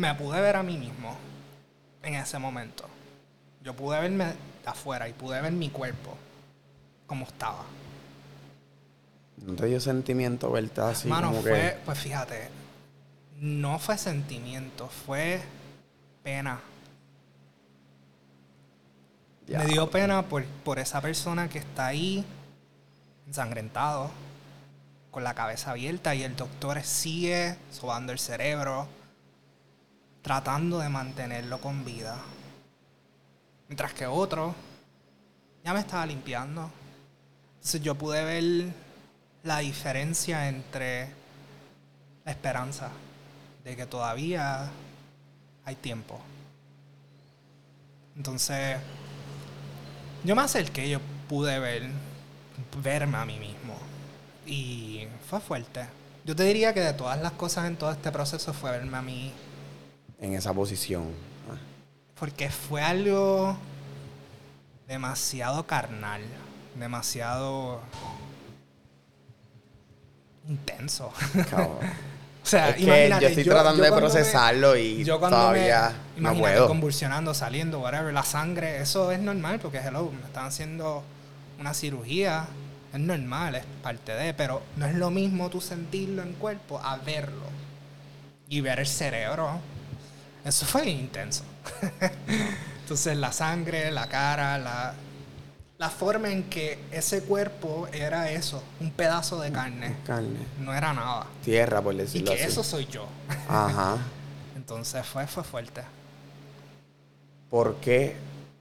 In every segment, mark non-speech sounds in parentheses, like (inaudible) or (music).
me pude ver a mí mismo en ese momento. Yo pude verme de afuera y pude ver mi cuerpo como estaba. ¿No te dio sentimiento verte así? Mano, como fue, que... pues fíjate, no fue sentimiento, fue pena. Ya. Me dio pena por, por esa persona que está ahí, ensangrentado, con la cabeza abierta y el doctor sigue sobando el cerebro, tratando de mantenerlo con vida. Mientras que otro ya me estaba limpiando. Entonces yo pude ver la diferencia entre la esperanza de que todavía hay tiempo. Entonces, yo me acerqué, yo pude ver, verme a mí mismo. Y fue fuerte. Yo te diría que de todas las cosas en todo este proceso fue verme a mí. En esa posición. Porque fue algo demasiado carnal. Demasiado intenso. cabrón. (laughs) O sea, Es que imagínate, yo estoy tratando de me- procesarlo y yo cuando todavía me, no imagínate, puedo. convulsionando, saliendo, whatever, la sangre, eso es normal porque, hello, me están haciendo una cirugía, es normal, es parte de, pero no es lo mismo tú sentirlo en cuerpo a verlo y ver el cerebro. Eso fue intenso. (laughs) Entonces la sangre, la cara, la, la forma en que ese cuerpo era eso, un pedazo de carne, Carne. no era nada. Tierra, por Y decirlo que así. eso soy yo. Ajá. (laughs) Entonces fue, fue fuerte. ¿Por qué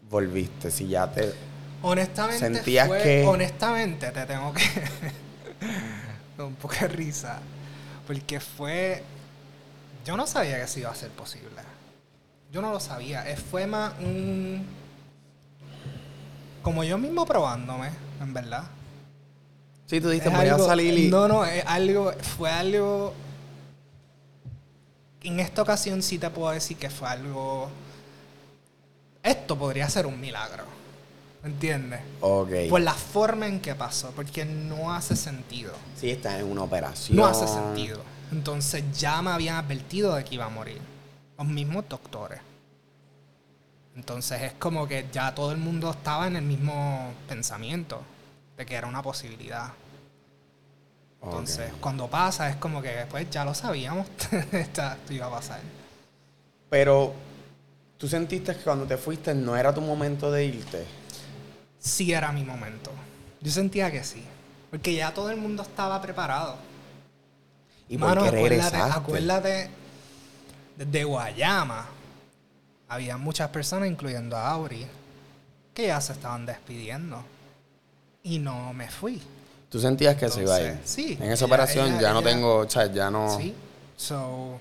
volviste? Si ya te... Honestamente, ¿Sentías fue- que- honestamente te tengo que (laughs) un poco de risa. Porque fue. Yo no sabía que eso iba a ser posible. Yo no lo sabía. Eh, Fue más un. Como yo mismo probándome, en verdad. Sí, tú dijiste, Es voy a algo- salir y... No, no, es algo, fue algo. En esta ocasión sí te puedo decir que fue algo. Esto podría ser un milagro. ¿Me entiendes? Ok. Por la forma en que pasó, porque no hace sentido. Sí, estás en una operación. No hace sentido. Entonces ya me habían advertido de que iba a morir. Los mismos doctores. Entonces es como que ya todo el mundo estaba en el mismo pensamiento de que era una posibilidad. Entonces, cuando pasa, es como que pues ya lo sabíamos, (laughs) esto iba a pasar. Pero, ¿tú sentiste que cuando te fuiste no era tu momento de irte? Sí era mi momento. Yo sentía que sí. Porque ya todo el mundo estaba preparado. ¿Y Mano, qué acuérdate, acuérdate, desde Guayama había muchas personas, incluyendo a Auri, que ya se estaban despidiendo. Y no me fui. ¿Tú sentías que se iba a ir? Entonces, sí. En esa Ella- operación ella- ya no tengo... O sea, ya no... Sí. So,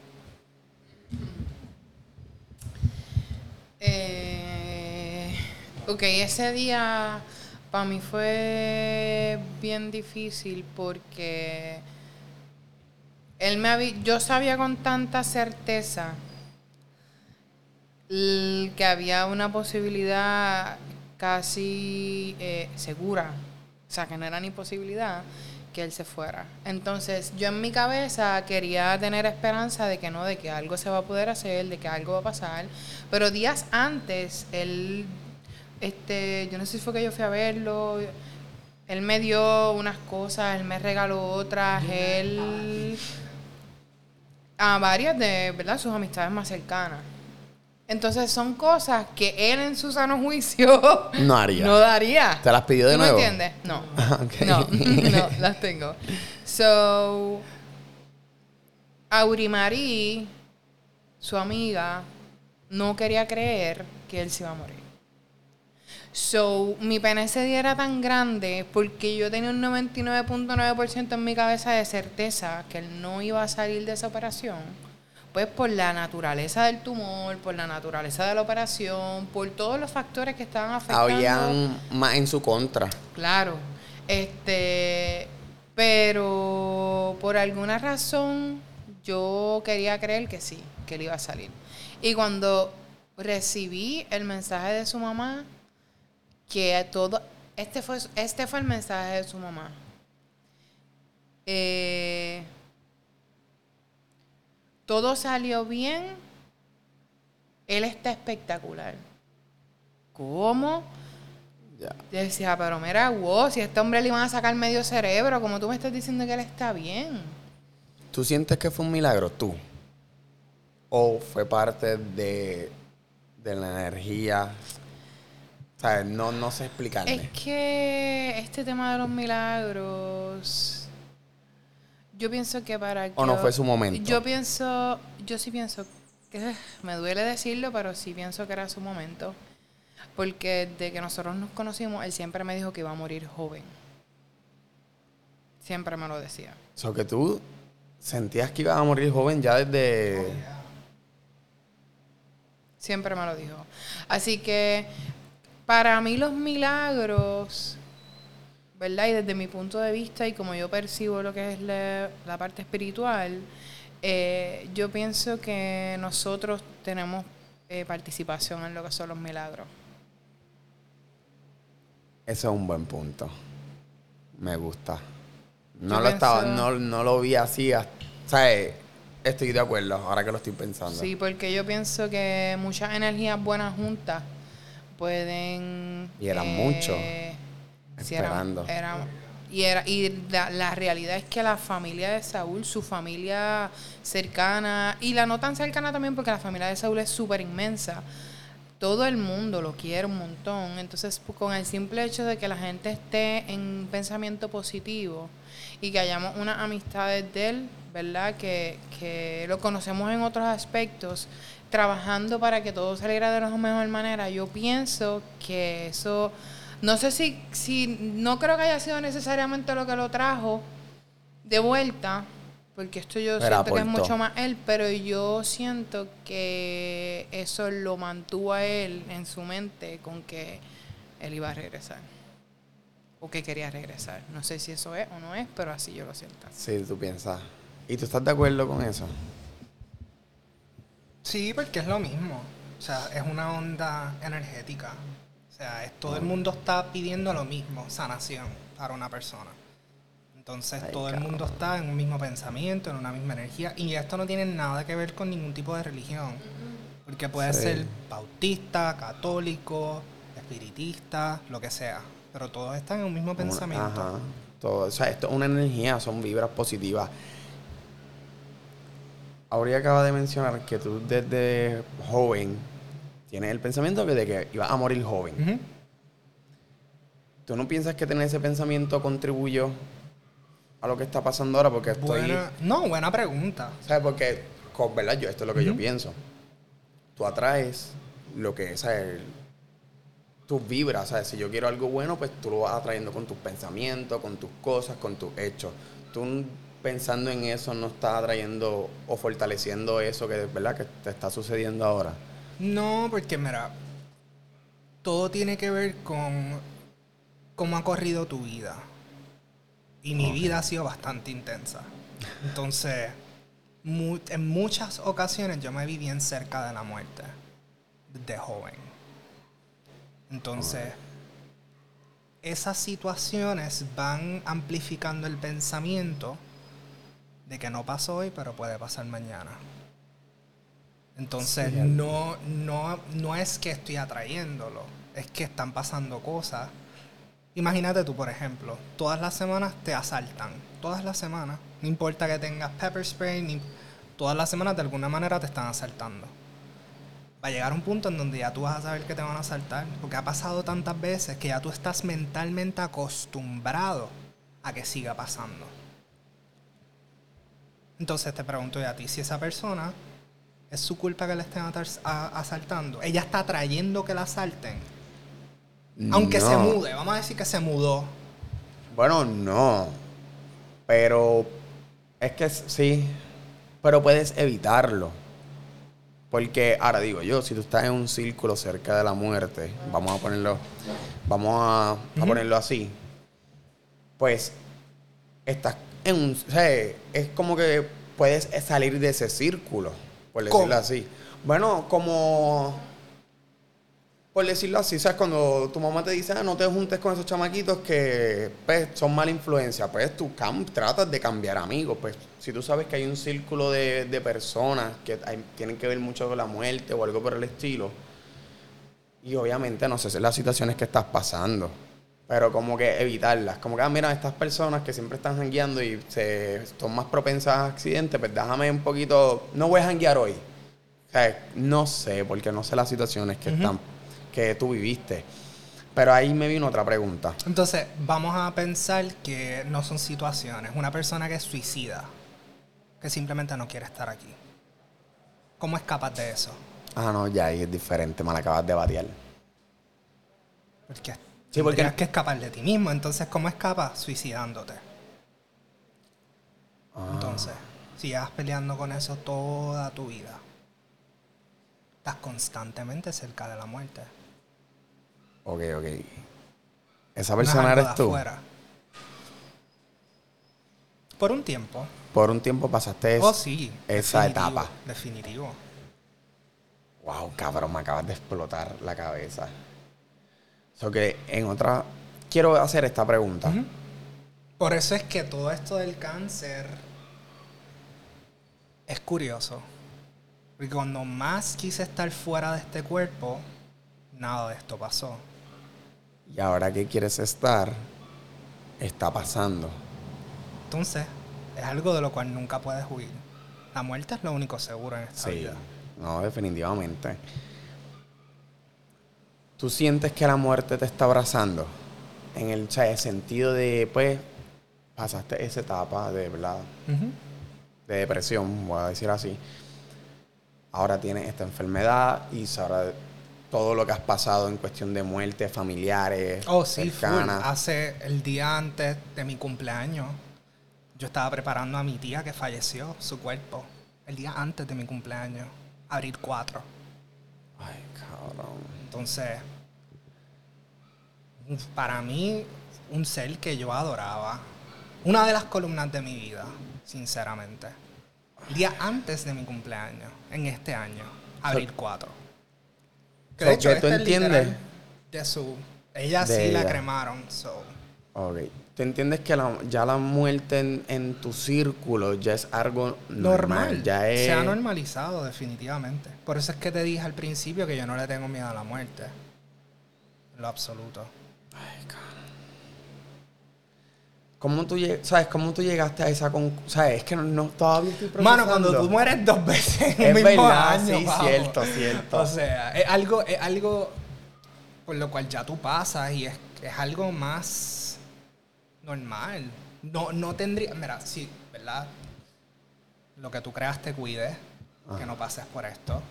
Eh, ok, ese día para mí fue bien difícil porque él me había, yo sabía con tanta certeza que había una posibilidad casi eh, segura, o sea, que no era ni posibilidad que él se fuera. Entonces, yo en mi cabeza quería tener esperanza de que no, de que algo se va a poder hacer, de que algo va a pasar. Pero días antes, él, este, yo no sé si fue que yo fui a verlo, él me dio unas cosas, él me regaló otras, él a varias de, ¿verdad? Sus amistades más cercanas. Entonces son cosas que él en su sano juicio No (laughs) haría. no daría. ¿Te las pidió de ¿Tú nuevo? ¿Me entiendes? No. (laughs) Ah. No, (laughs) no, las tengo. So, Aurimari, su amiga, no quería creer que él se iba a morir. So, mi pena ese día era tan grande porque yo tenía un 99.9% en mi cabeza de certeza que él no iba a salir de esa operación. Pues por la naturaleza del tumor, por la naturaleza de la operación, por todos los factores que estaban afectando. Habían más en su contra. Claro. Este, pero por alguna razón yo quería creer que sí, que él iba a salir. Y cuando recibí el mensaje de su mamá, que todo, este fue, este fue el mensaje de su mamá. Eh, todo salió bien Él está espectacular. ¿Cómo? Decía, pero mira, wow, si a este hombre le iban a sacar medio cerebro, como tú me estás diciendo que él está bien. ¿Tú sientes que fue un milagro tú? ¿O fue parte de, de la energía? O sea, no, no sé explicarme. Es que este tema de los milagros, yo pienso que para. ¿O no fue su momento? Yo pienso, yo sí pienso que me duele decirlo, pero sí pienso que era su momento. Porque de que nosotros nos conocimos, él siempre me dijo que iba a morir joven. Siempre me lo decía. O sea, que tú sentías que ibas a morir joven ya desde... Siempre me lo dijo. Así que para mí los milagros, ¿verdad? Y desde mi punto de vista y como yo percibo lo que es la, la parte espiritual, eh, yo pienso que nosotros tenemos eh, participación en lo que son los milagros. Eso es un buen punto. Me gusta. No Yo lo estaba, no, no lo vi así. hasta- ¿Sabes? Estoy de acuerdo, ahora que lo estoy pensando. Sí, porque yo pienso que muchas energías buenas juntas pueden... Y eran muchos eran- esperando. eran- y era, y la, la realidad es que la familia de Saúl, su familia cercana, y la no tan cercana también porque la familia de Saúl es súper inmensa, todo el mundo lo quiere un montón. Entonces, pues, con el simple hecho de que la gente esté en pensamiento positivo y que hayamos unas amistades de él, ¿verdad? Que, que lo conocemos en otros aspectos, trabajando para que todo saliera de la mejor manera, yo pienso que eso, no sé si, si, no creo que haya sido necesariamente lo que lo trajo de vuelta, porque esto yo siento que es mucho más él, pero yo siento que eso lo mantuvo a él en su mente con que él iba a regresar. O que quería regresar. No sé si eso es o no es, pero así yo lo siento. Sí, tú piensas. ¿Y tú estás de acuerdo con eso? Sí, porque es lo mismo. O sea, es una onda energética. O sea, es, todo el mundo está pidiendo lo mismo, sanación para una persona. Entonces, Ay, todo el mundo está en un mismo pensamiento, en una misma energía. Y esto no tiene nada que ver con ningún tipo de religión. Porque puede Sí. ser bautista, católico, espiritista, lo que sea. Pero todos están en un mismo pensamiento. Ajá. Todo, o sea, esto es una energía, son vibras positivas. Ahorita acaba de mencionar que tú desde joven tienes el pensamiento de que ibas a morir joven. Ujú. ¿Tú no piensas que tener ese pensamiento contribuyó a lo que está pasando ahora? Porque estoy... Buena- no, buena pregunta. ¿Sabes? Porque, con verdad, yo, esto es lo que yo Ujú. pienso. Tú atraes lo que es, ¿sabes? Tus vibras, ¿sabes? Si yo quiero algo bueno, pues tú lo vas atrayendo con tus pensamientos, con tus cosas, con tus hechos. Tú pensando en eso no estás atrayendo o fortaleciendo eso que, ¿verdad? Que te está sucediendo ahora. No, porque mira, todo tiene que ver con cómo ha corrido tu vida. Y mi vida ha sido bastante intensa. Entonces, mu- en muchas ocasiones yo me vi bien cerca de la muerte, de joven. Entonces, esas situaciones van amplificando el pensamiento de que no pasó hoy, pero puede pasar mañana. Entonces, Sí. no, no, no es que estoy atrayéndolo, es que están pasando cosas. Imagínate tú, por ejemplo, todas las semanas te asaltan. Todas las semanas. No importa que tengas pepper spray, ni, todas las semanas de alguna manera te están asaltando. Va a llegar un punto en donde ya tú vas a saber que te van a asaltar. Porque ha pasado tantas veces que ya tú estás mentalmente acostumbrado a que siga pasando. Entonces te pregunto yo a ti, si esa persona es su culpa que le estén asaltando, ella está trayendo que la asalten. Aunque se mude, vamos a decir que se mudó. Bueno, no. Pero es que sí. Pero puedes evitarlo. Porque ahora digo yo, si tú estás en un círculo cerca de la muerte, vamos a ponerlo, vamos a, ponerlo así, pues estás en un, o sea, es como que puedes salir de ese círculo, por decirlo ¿Cómo? así. Bueno, como por decirlo así, ¿sabes? Cuando tu mamá te dice, ah, no te juntes con esos chamaquitos que pues, son mala influencia, pues tú tratas de cambiar amigos. Pues si tú sabes que hay un círculo de, de personas que hay- tienen que ver mucho con la muerte o algo por el estilo, y obviamente no sé si las situaciones que estás pasando, pero como que evitarlas. Como que, ah, mira, estas personas que siempre están jangueando y se, son más propensas a accidentes, pues déjame un poquito, no voy a janguear hoy. O sea, no sé, porque no sé las situaciones que, están, que tú viviste. Pero ahí me vino otra pregunta. Entonces, vamos a pensar que no son situaciones. Una persona que es suicida, que simplemente no quiere estar aquí. ¿Cómo escapas de eso? Ah, no, ya ahí es diferente, me la acabas de batear. Porque Sí, porque- tendrías que escapar de ti mismo. Entonces, ¿cómo escapas? Suicidándote. Ah. Entonces, si llevas peleando con eso toda tu vida, estás constantemente cerca de la muerte. Ok, ok. Esa persona eres tú. afuera. Por un tiempo. Por un tiempo pasaste oh, sí. esa definitivo, etapa. Definitivo. Wow, cabrón, me acabas de explotar la cabeza. So que en otra. Quiero hacer esta pregunta. Por eso es que todo esto del cáncer es curioso. Porque cuando más quise estar fuera de este cuerpo, nada de esto pasó. Y ahora que quieres estar, está pasando. Entonces, es algo de lo cual nunca puedes huir. La muerte es lo único seguro en esta Sí. vida. No, definitivamente. ¿Tú sientes que la muerte te está abrazando? En el, o sea, el sentido de, pues, pasaste esa etapa de, ¿verdad? De depresión, voy a decir así. Ahora tienes esta enfermedad y ahora todo lo que has pasado en cuestión de muerte, familiares, Oh, sí, full. cercanas. Hace el día antes de mi cumpleaños, yo estaba preparando a mi tía que falleció, su cuerpo. El día antes de mi cumpleaños, abril 4. Ay, cabrón. Entonces, para mí, un ser que yo adoraba. Una de las columnas de mi vida, sinceramente. El día antes de mi cumpleaños, en este año, abril 4. Que So, de hecho, que tú este entiendes- De su. Ella De sí la cremaron, so. Ok. ¿Tú entiendes que la- ya la muerte en, en tu círculo ya es algo normal? normal. Ya es... Se ha normalizado, definitivamente. Por eso es que te dije al principio que yo no le tengo miedo a la muerte. En lo absoluto. ¿Cómo tú, ¿sabes? ¿Cómo tú llegaste a esa conclusión? ¿Sabes? Es que no, no- todavía estoy Mano, cuando procesando. tú mueres dos veces en Es un mismo verdad, año, sí, vamos. cierto, cierto. O sea, es algo, es algo por lo cual ya tú pasas y es, es algo más normal. No, no tendría, mira, sí, ¿verdad? Lo que tú creas te cuide, que no pases por esto.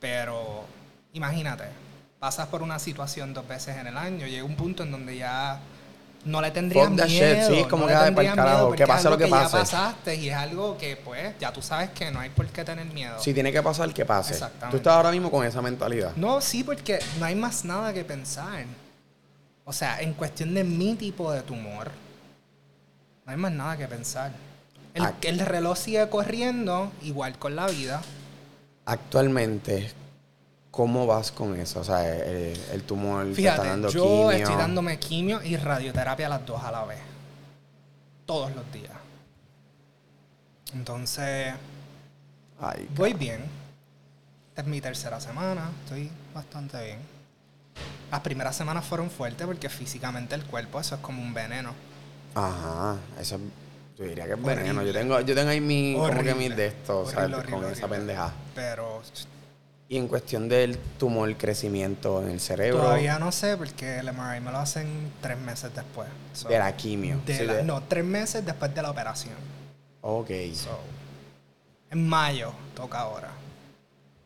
Pero imagínate, pasas por una situación dos veces en el año, llega un punto en donde ya no le tendrías that shit, miedo. sí, como no que, le miedo que pase lo que ya pase. pasaste y es algo que pues ya tú sabes que no hay por qué tener miedo. Si tiene que pasar, que pase. Exactamente. Tú estás ahora mismo con esa mentalidad. No, sí, porque no hay más nada que pensar. O sea, en cuestión de mi tipo de tumor, no hay más nada que pensar. El, el reloj sigue corriendo, igual con la vida. Actualmente, ¿cómo vas con eso? O sea, el, el tumor te está Fíjate, dando yo quimio. estoy dándome quimio y radioterapia las dos a la vez. Todos los días. Entonces, Ay, voy bien. Esta es mi tercera semana, estoy bastante bien. Las primeras semanas fueron fuertes porque físicamente el cuerpo, eso es como un veneno. Ajá, eso yo diría que es Horrible. veneno. Yo tengo, yo tengo ahí mi, como que mis de estos, ¿sabes? Horrible, con horrible, esa pendeja. Pero Y en cuestión del tumor, crecimiento en el cerebro, todavía no sé porque el MRI me lo hacen tres meses después. So, de la quimio. de sí, la- de- No, tres meses después de la operación. Ok. So, en mayo toca ahora.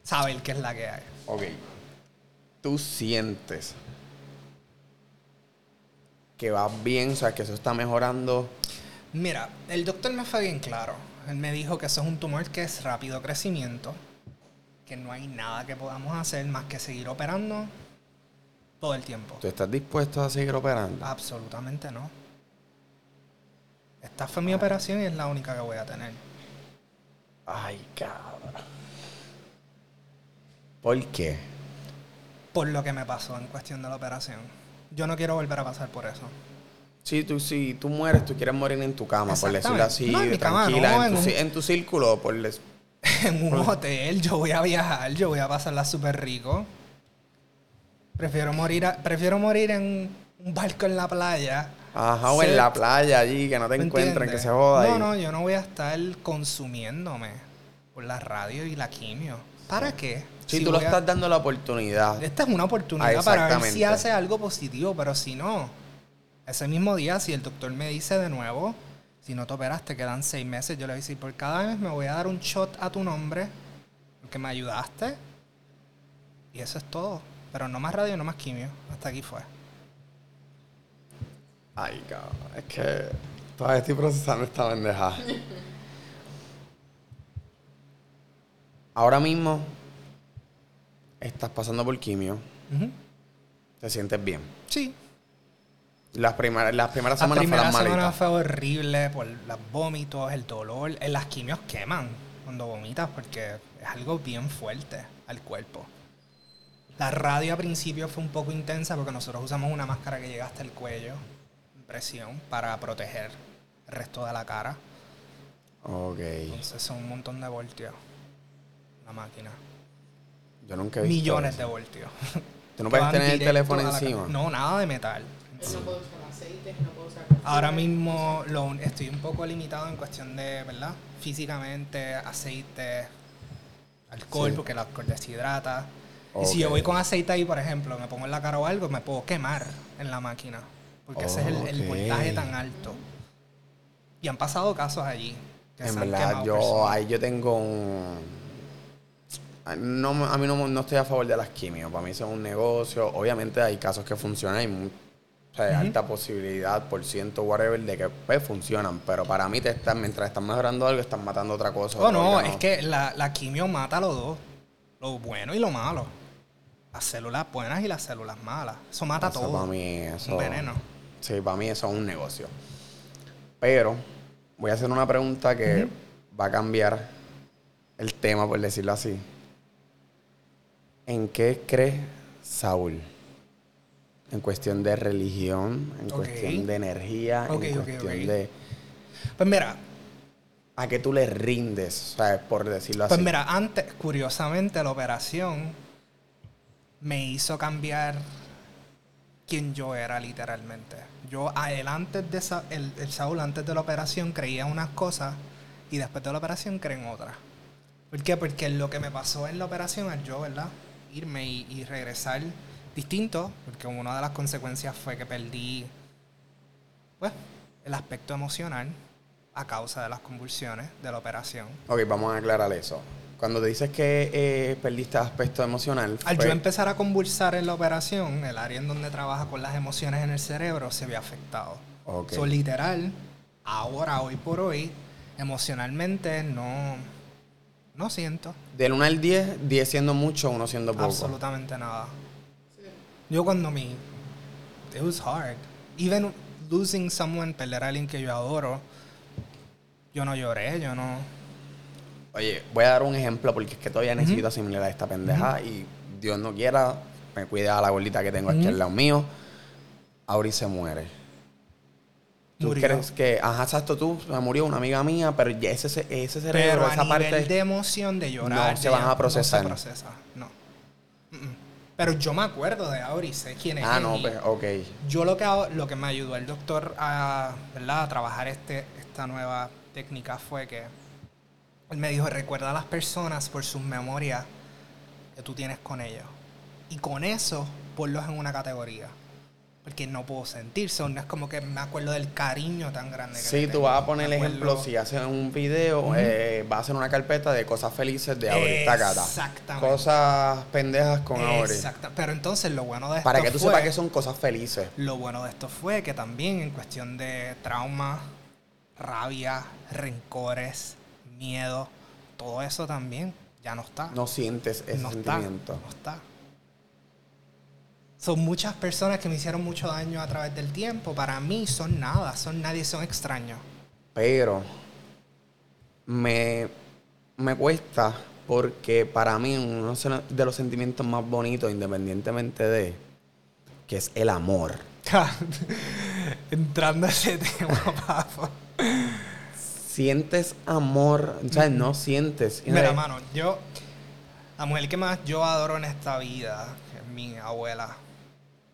Saber qué es la que hay. Ok. Tú sientes que vas bien, o sea, que eso está mejorando. Mira, el doctor me fue bien claro. Él me dijo que eso es un tumor que es rápido crecimiento, que no hay nada que podamos hacer más que seguir operando todo el tiempo. ¿Tú estás dispuesto a seguir operando? Absolutamente no. Esta fue mi operación y es la única que voy a tener. Ay, cabrón. ¿Por qué? por lo que me pasó en cuestión de la operación. Yo no quiero volver a pasar por eso. Si tú, si tú mueres, tú quieres morir en tu cama, por decirlo así. No, en mi cama, tranquila, no, en, tu, en un- en tu círculo, por les- (laughs) en un hotel, yo voy a viajar, yo voy a pasarla súper rico. Prefiero morir, a- prefiero morir en un barco en la playa. Ajá, o en la playa allí, que no te ¿me encuentren, que se joda No, ahí. no, yo no voy a estar consumiéndome por la radio y la quimio. ¿Para qué? Si Si tú lo a- estás dando la oportunidad. Esta es una oportunidad Ah, para ver si hace algo positivo, pero si no, ese mismo día, si el doctor me dice de nuevo, si no te operas, te quedan seis meses, yo le voy a decir, por cada mes me voy a dar un shot a tu nombre, porque me ayudaste, y eso es todo. Pero no más radio, no más quimio. Hasta aquí fue. Ay, cabrón, es que todavía estoy procesando esta bendeja. (laughs) Ahora mismo estás pasando por quimio, te sientes bien. Sí. Las primeras, las primeras La semanas primera fueron semana fue horrible por los vómitos, el dolor. En las quimios queman cuando vomitas porque es algo bien fuerte al cuerpo. La radio a principio fue un poco intensa porque nosotros usamos una máscara que llega hasta el cuello, presión, para proteger el resto de la cara. Ok. Entonces son un montón de voltios. La máquina. Yo nunca he visto Millones eso. de voltios. (laughs) ¿Tú no puedes tener el teléfono encima? No, nada de metal. No puede usar aceite, no puede usar Ahora mismo lo, estoy un poco limitado en cuestión de, ¿verdad? Físicamente, aceite, alcohol, Sí. porque el alcohol deshidrata. Y si yo voy con aceite ahí, por ejemplo, me pongo en la cara o algo, me puedo quemar en la máquina. Porque ese es el, voltaje tan alto. Y han pasado casos allí. que En se verdad, yo personas. ahí yo tengo un... No, me- a mí no, no estoy a favor de las quimios. Para mí eso es un negocio. Obviamente hay casos que funcionan. Hay o sea, alta posibilidad, por ciento, whatever, de que pues, funcionan. Pero para mí, te están, mientras están mejorando algo, están matando otra cosa. Oh, no, órgano. es que la, la quimio mata los dos. Lo bueno y lo malo. Las células buenas y las células malas. Eso mata Eso todo. para mí, eso... Un veneno. Sí, para mí eso es un negocio. Pero voy a hacer una pregunta que va a cambiar el tema, por decirlo así. ¿En qué cree Saúl? En cuestión de religión, en cuestión de energía, en cuestión de Pues mira, a qué tú le rindes, ¿sabes? Por decirlo así. Pues mira, antes, curiosamente, la operación me hizo cambiar quién yo era literalmente. Yo él antes de Sa- el, el Saúl antes de la operación creía unas cosas y después de la operación creen otras. ¿Por qué? Porque lo que me pasó en la operación al yo, ¿verdad? Irme y, y regresar distinto, porque una de las consecuencias fue que perdí pues, el aspecto emocional a causa de las convulsiones de la operación. Ok, vamos a aclarar eso. Cuando te dices que eh, perdiste aspecto emocional, Al fue- yo empezar a convulsar en la operación, el área en donde trabaja con las emociones en el cerebro se ve afectado. Ok. So, literal, ahora, hoy por hoy, emocionalmente no, no siento del 1 al 10, 10 siendo mucho, 1 siendo poco. absolutamente nada. Yo cuando mi... It was hard. Even losing someone, perder a alguien que yo adoro, yo no lloré, yo no... Oye, voy a dar un ejemplo porque es que todavía necesito asimilar a esta pendeja y Dios no quiera, me cuida a la gordita que tengo aquí al lado mío. Auri se muere. ¿Tú Murió. crees que, ajá, exacto, tú, se murió una amiga mía, pero ese, ese cerebro, Pero a esa nivel parte... de emoción, de llorar, No se van a procesar. No se procesa, no. Pero yo me acuerdo de Auri, sé quién es. ah, él no, pues, ok. Yo lo que lo que me ayudó el doctor a, ¿verdad? a trabajar este, esta nueva técnica fue que él me dijo, recuerda a las personas por sus memorias que tú tienes con ellos. Y con eso, ponlos en una categoría. Porque no puedo sentir, so, no es como que me acuerdo del cariño tan grande que Sí, tú vas a poner el ejemplo, si haces un video, eh, vas a hacer una carpeta de cosas felices de Auri. Exactamente. Cosas pendejas con Auri. Exacto. Pero entonces lo bueno de esto Para que tú fue- sepas que son cosas felices. Lo bueno de esto fue que también en cuestión de trauma, rabia, rencores, miedo, todo eso también ya no está. No sientes ese no está. sentimiento. No está. Son muchas personas que me hicieron mucho daño a través del tiempo. Para mí son nada, son nadie, son extraños. Pero me, me cuesta porque para mí uno de los sentimientos más bonitos, independientemente de, que es el amor. (laughs) Entrando a ese tema, (laughs) papá. Sientes amor, o sea, no sientes. Mira, mano, yo, la mujer que más yo adoro en esta vida, es mi abuela,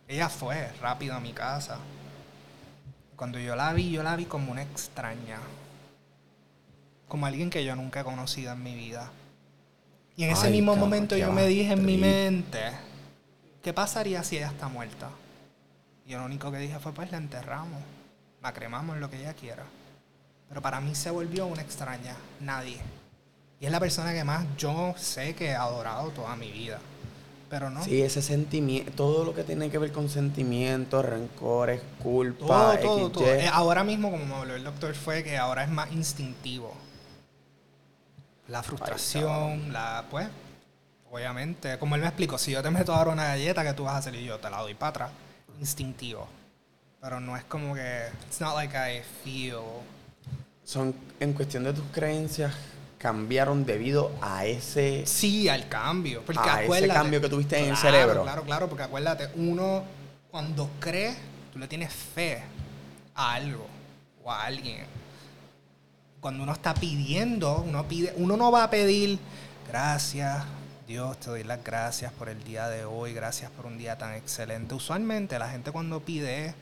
ella fue rápido a mi casa. Cuando yo la vi, yo la vi como una extraña. Como alguien que yo nunca he conocido en mi vida. Y en ese mismo momento yo me dije en mi mente, ¿qué pasaría si ella está muerta? Y lo único que dije fue, pues la enterramos, la cremamos, lo que ella quiera. Pero para mí se volvió una extraña, nadie. Y es la persona que más yo sé que he adorado toda mi vida. Pero no. Sí, ese sentimiento, todo lo que tiene que ver con sentimientos, rencores, culpa, todo, todo, eh, Ahora mismo, como me habló el doctor, fue que ahora es más instintivo la frustración, la, pues, obviamente, como él me explicó, si yo te meto ahora una galleta, que tú vas a? Y yo te la doy para atrás. Instintivo. Pero no es como que, it's not like I feel. Son, en cuestión de tus creencias, cambiaron debido a ese... Sí, al cambio. Porque a ese cambio que tuviste en el cerebro. Claro, claro, porque acuérdate, uno cuando cree, tú le tienes fe a algo o a alguien cuando uno está pidiendo, uno pide, uno no va a pedir gracias, Dios, te doy las gracias por el día de hoy, gracias por un día tan excelente. Usualmente la gente cuando pide,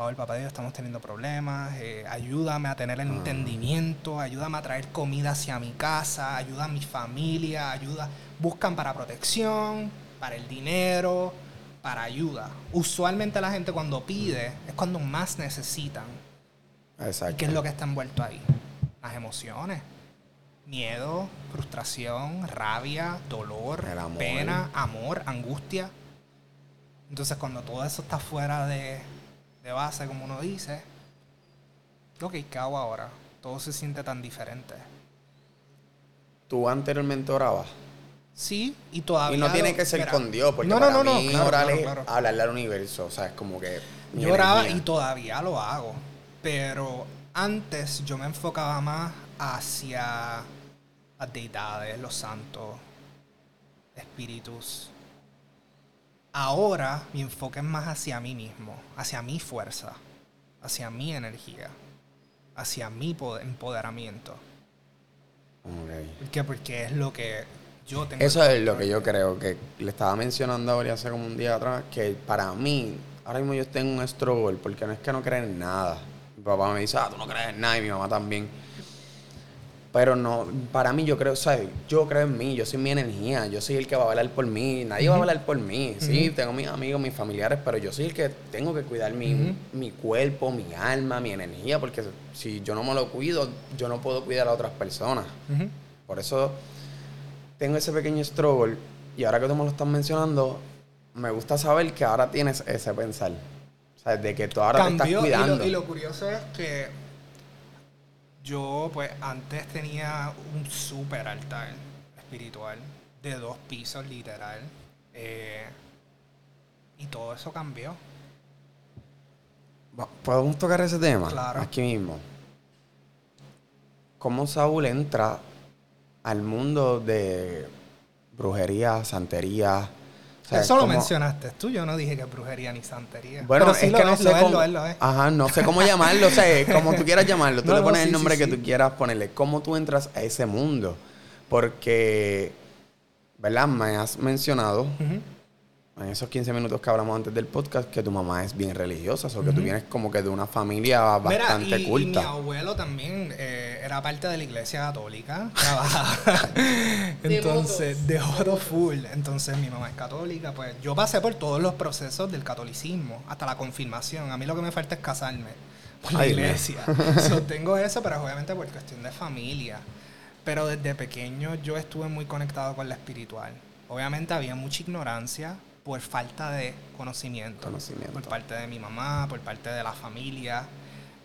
favor, papá Dios, estamos teniendo problemas, eh, ayúdame a tener el ah. entendimiento, ayúdame a traer comida hacia mi casa, ayuda a mi familia, ayuda, buscan para protección, para el dinero, para ayuda. Usualmente la gente cuando pide es cuando más necesitan. Exacto. ¿Qué es lo que está envuelto ahí? las emociones. Miedo, frustración, rabia, dolor, pena, amor, angustia. Entonces cuando todo eso está fuera de, base, como uno dice, ok, ¿qué hago ahora? Todo se siente tan diferente. ¿Tú anteriormente orabas? Sí, y todavía. Y no tiene que ser con Dios, porque no, no, no, mí no, hablarle al universo. O sea, es como que. Yo oraba y todavía lo hago. Pero antes yo me enfocaba más hacia las deidades, los santos, espíritus. Ahora mi enfoque es más hacia mí mismo, hacia mi fuerza, hacia mi energía, hacia mi empoderamiento. Okay. Porque es lo que yo tengo. Eso es lo que yo creo, que le estaba mencionando ahora hace como un día atrás, que para mí, ahora mismo yo tengo un struggle, porque no es que no creen en nada mi papá me dice, ah, tú no crees en nada, y mi mamá también. Pero no, para mí yo creo, ¿sabes? Yo creo en mí, yo soy mi energía, yo soy el que va a hablar por mí, nadie va a hablar por mí. Sí, tengo mis amigos, mis familiares, pero yo soy el que tengo que cuidar mi, mi, cuerpo, mi alma, mi energía, porque si yo no me lo cuido, yo no puedo cuidar a otras personas. Por eso tengo ese pequeño struggle y ahora que tú me lo estás mencionando, me gusta saber que ahora tienes ese pensar. O sea, de que tú ahora te estás cuidando. Y lo, curioso es que yo, pues, antes tenía un súper altar espiritual de dos pisos, literal. Eh, y todo eso cambió. ¿Podemos tocar ese tema? Claro. Aquí mismo. ¿Cómo Saúl entra al mundo de brujería, santería, eso lo mencionaste tú, yo no dije que brujería ni santería. Bueno, es que no sé cómo, Ajá, no sé cómo llamarlo, o sea, como tú quieras llamarlo, tú le pones el nombre que tú quieras ponerle. ¿Cómo tú entras a ese mundo? Porque, ¿verdad? Me has mencionado en esos 15 minutos que hablamos antes del podcast, que tu mamá es bien religiosa, o que tú vienes como que de una familia bastante culta. Y mi abuelo también eh, era parte de la iglesia católica, (laughs) trabajaba. Entonces, de oro full. Entonces, mi mamá es católica, pues yo pasé por todos los procesos del catolicismo, hasta la confirmación. A mí lo que me falta es casarme por la iglesia. (laughs) (laughs) tengo eso, pero obviamente por cuestión de familia. Pero desde pequeño yo estuve muy conectado con la espiritual. Obviamente había mucha ignorancia, por falta de conocimiento, Por parte de mi mamá, por parte de la familia.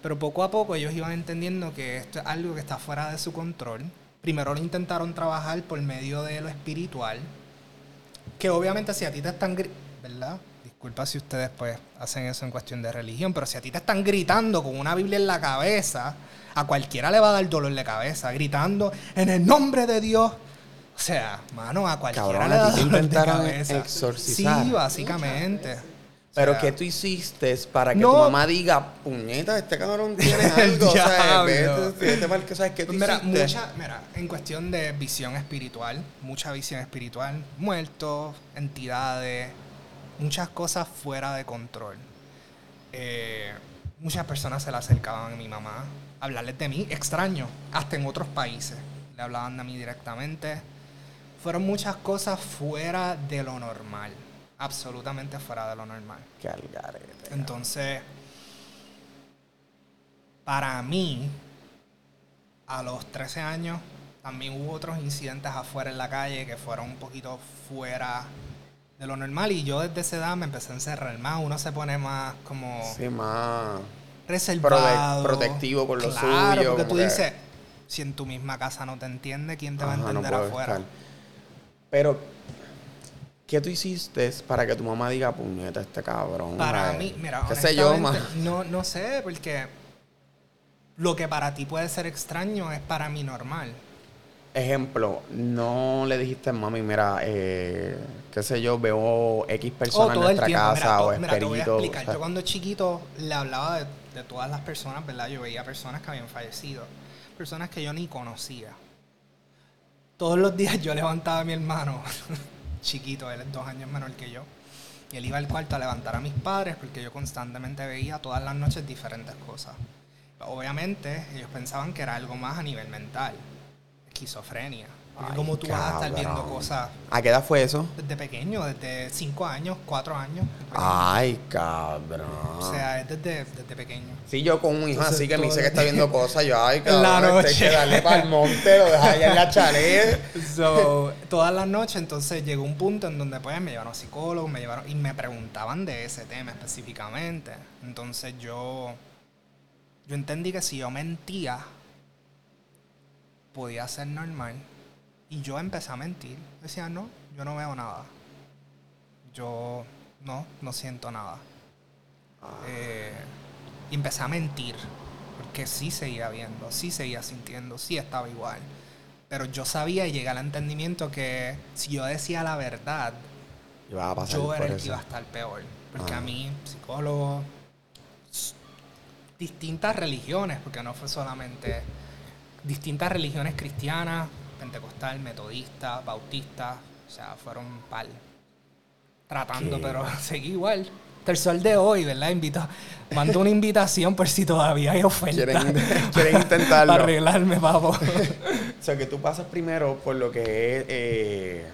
Pero poco a poco ellos iban entendiendo que esto es algo que está fuera de su control. Primero lo intentaron trabajar por medio de lo espiritual. Que obviamente si a ti te están... ¿Verdad? Disculpa si ustedes pues hacen eso en cuestión de religión, pero si a ti te están gritando con una Biblia en la cabeza, a cualquiera le va a dar dolor de cabeza, gritando en el nombre de Dios O sea, mano, a cualquiera Cabrón, le a da dolor de cabeza. exorcizar. Sí, básicamente. Pero O sea, ¿qué tú hiciste para que No. tu mamá diga, puñeta, este cabrón tiene (laughs) algo? o sea, vete, vete sabes qué tú Pues mira, hiciste. mucha, mira, en cuestión de visión espiritual, mucha visión espiritual, muertos, entidades, muchas cosas fuera de control. Eh, muchas personas se le acercaban a mi mamá, a hablarles de mí, extraño, hasta en otros países. Le hablaban de mí directamente. Fueron muchas cosas fuera de lo normal, absolutamente fuera de lo normal. Qué algarete. Entonces, para mí, a los 13 años, también hubo otros incidentes afuera en la calle que fueron un poquito fuera de lo normal. Y yo desde esa edad me empecé a encerrar más. Uno se pone más como Sí, más. reservado. Protectivo con lo Claro, suyo, Porque tú que- dices, si en tu misma casa no te entiende, ¿quién te va a no entender afuera? estar. Pero, ¿qué tú hiciste para que tu mamá diga, puñeta, este cabrón? Para eh, mí, mira, ¿Qué sé yo, no, no sé, porque lo que para ti puede ser extraño es para mí normal. Ejemplo, no le dijiste, mami, mira, eh, qué sé yo, veo X personas en todo el nuestra tiempo. casa mira, o mira, te voy a explicar. o sea, Yo cuando chiquito le hablaba de, de todas las personas, ¿verdad? Yo veía personas que habían fallecido. Personas que yo ni conocía. Todos los días yo levantaba a mi hermano, (laughs) chiquito, él es dos años menor que yo. Y él iba al cuarto a levantar a mis padres porque yo constantemente veía todas las noches diferentes cosas. Obviamente ellos pensaban que era algo más a nivel mental. Esquizofrenia. Porque Ay, como tú vas a estar viendo cosas ¿A qué edad fue eso? desde pequeño, desde 5 años, 4 años. Ay, cabrón. O sea, es desde, desde pequeño. Sí, yo con un hijo Entonces, así que me dice que está viendo cosas, yo, ay, (laughs) la cabrón, este hay noche. que darle para el monte, lo deja allá en la chalet. (laughs) So, todas las noches, entonces llegó un punto en donde pues me llevaron a psicólogos, me llevaron y me preguntaban de ese tema específicamente. Entonces yo, yo entendí que si yo mentía, podía ser normal. Y yo empecé a mentir. Decía, no, yo no veo nada. Yo no, no siento nada. Eh, y empecé a mentir. Porque sí seguía viendo, sí seguía sintiendo, sí estaba igual. Pero yo sabía y llegué al entendimiento que si yo decía la verdad, a pasar yo era el eso. que iba a estar peor. Porque Ah. a mí, psicólogo, distintas religiones, porque no fue solamente distintas religiones cristianas, pentecostal, metodista, bautista, o sea, fueron pal. Tratando, ¿Qué? pero (laughs) seguí igual. El sol de hoy, ¿verdad? Invito, mando una invitación por si todavía hay oferta. Quieren, (laughs) quieren (laughs) intentarlo. Para arreglarme, papo. O sea, que tú pasas primero por lo que es, eh,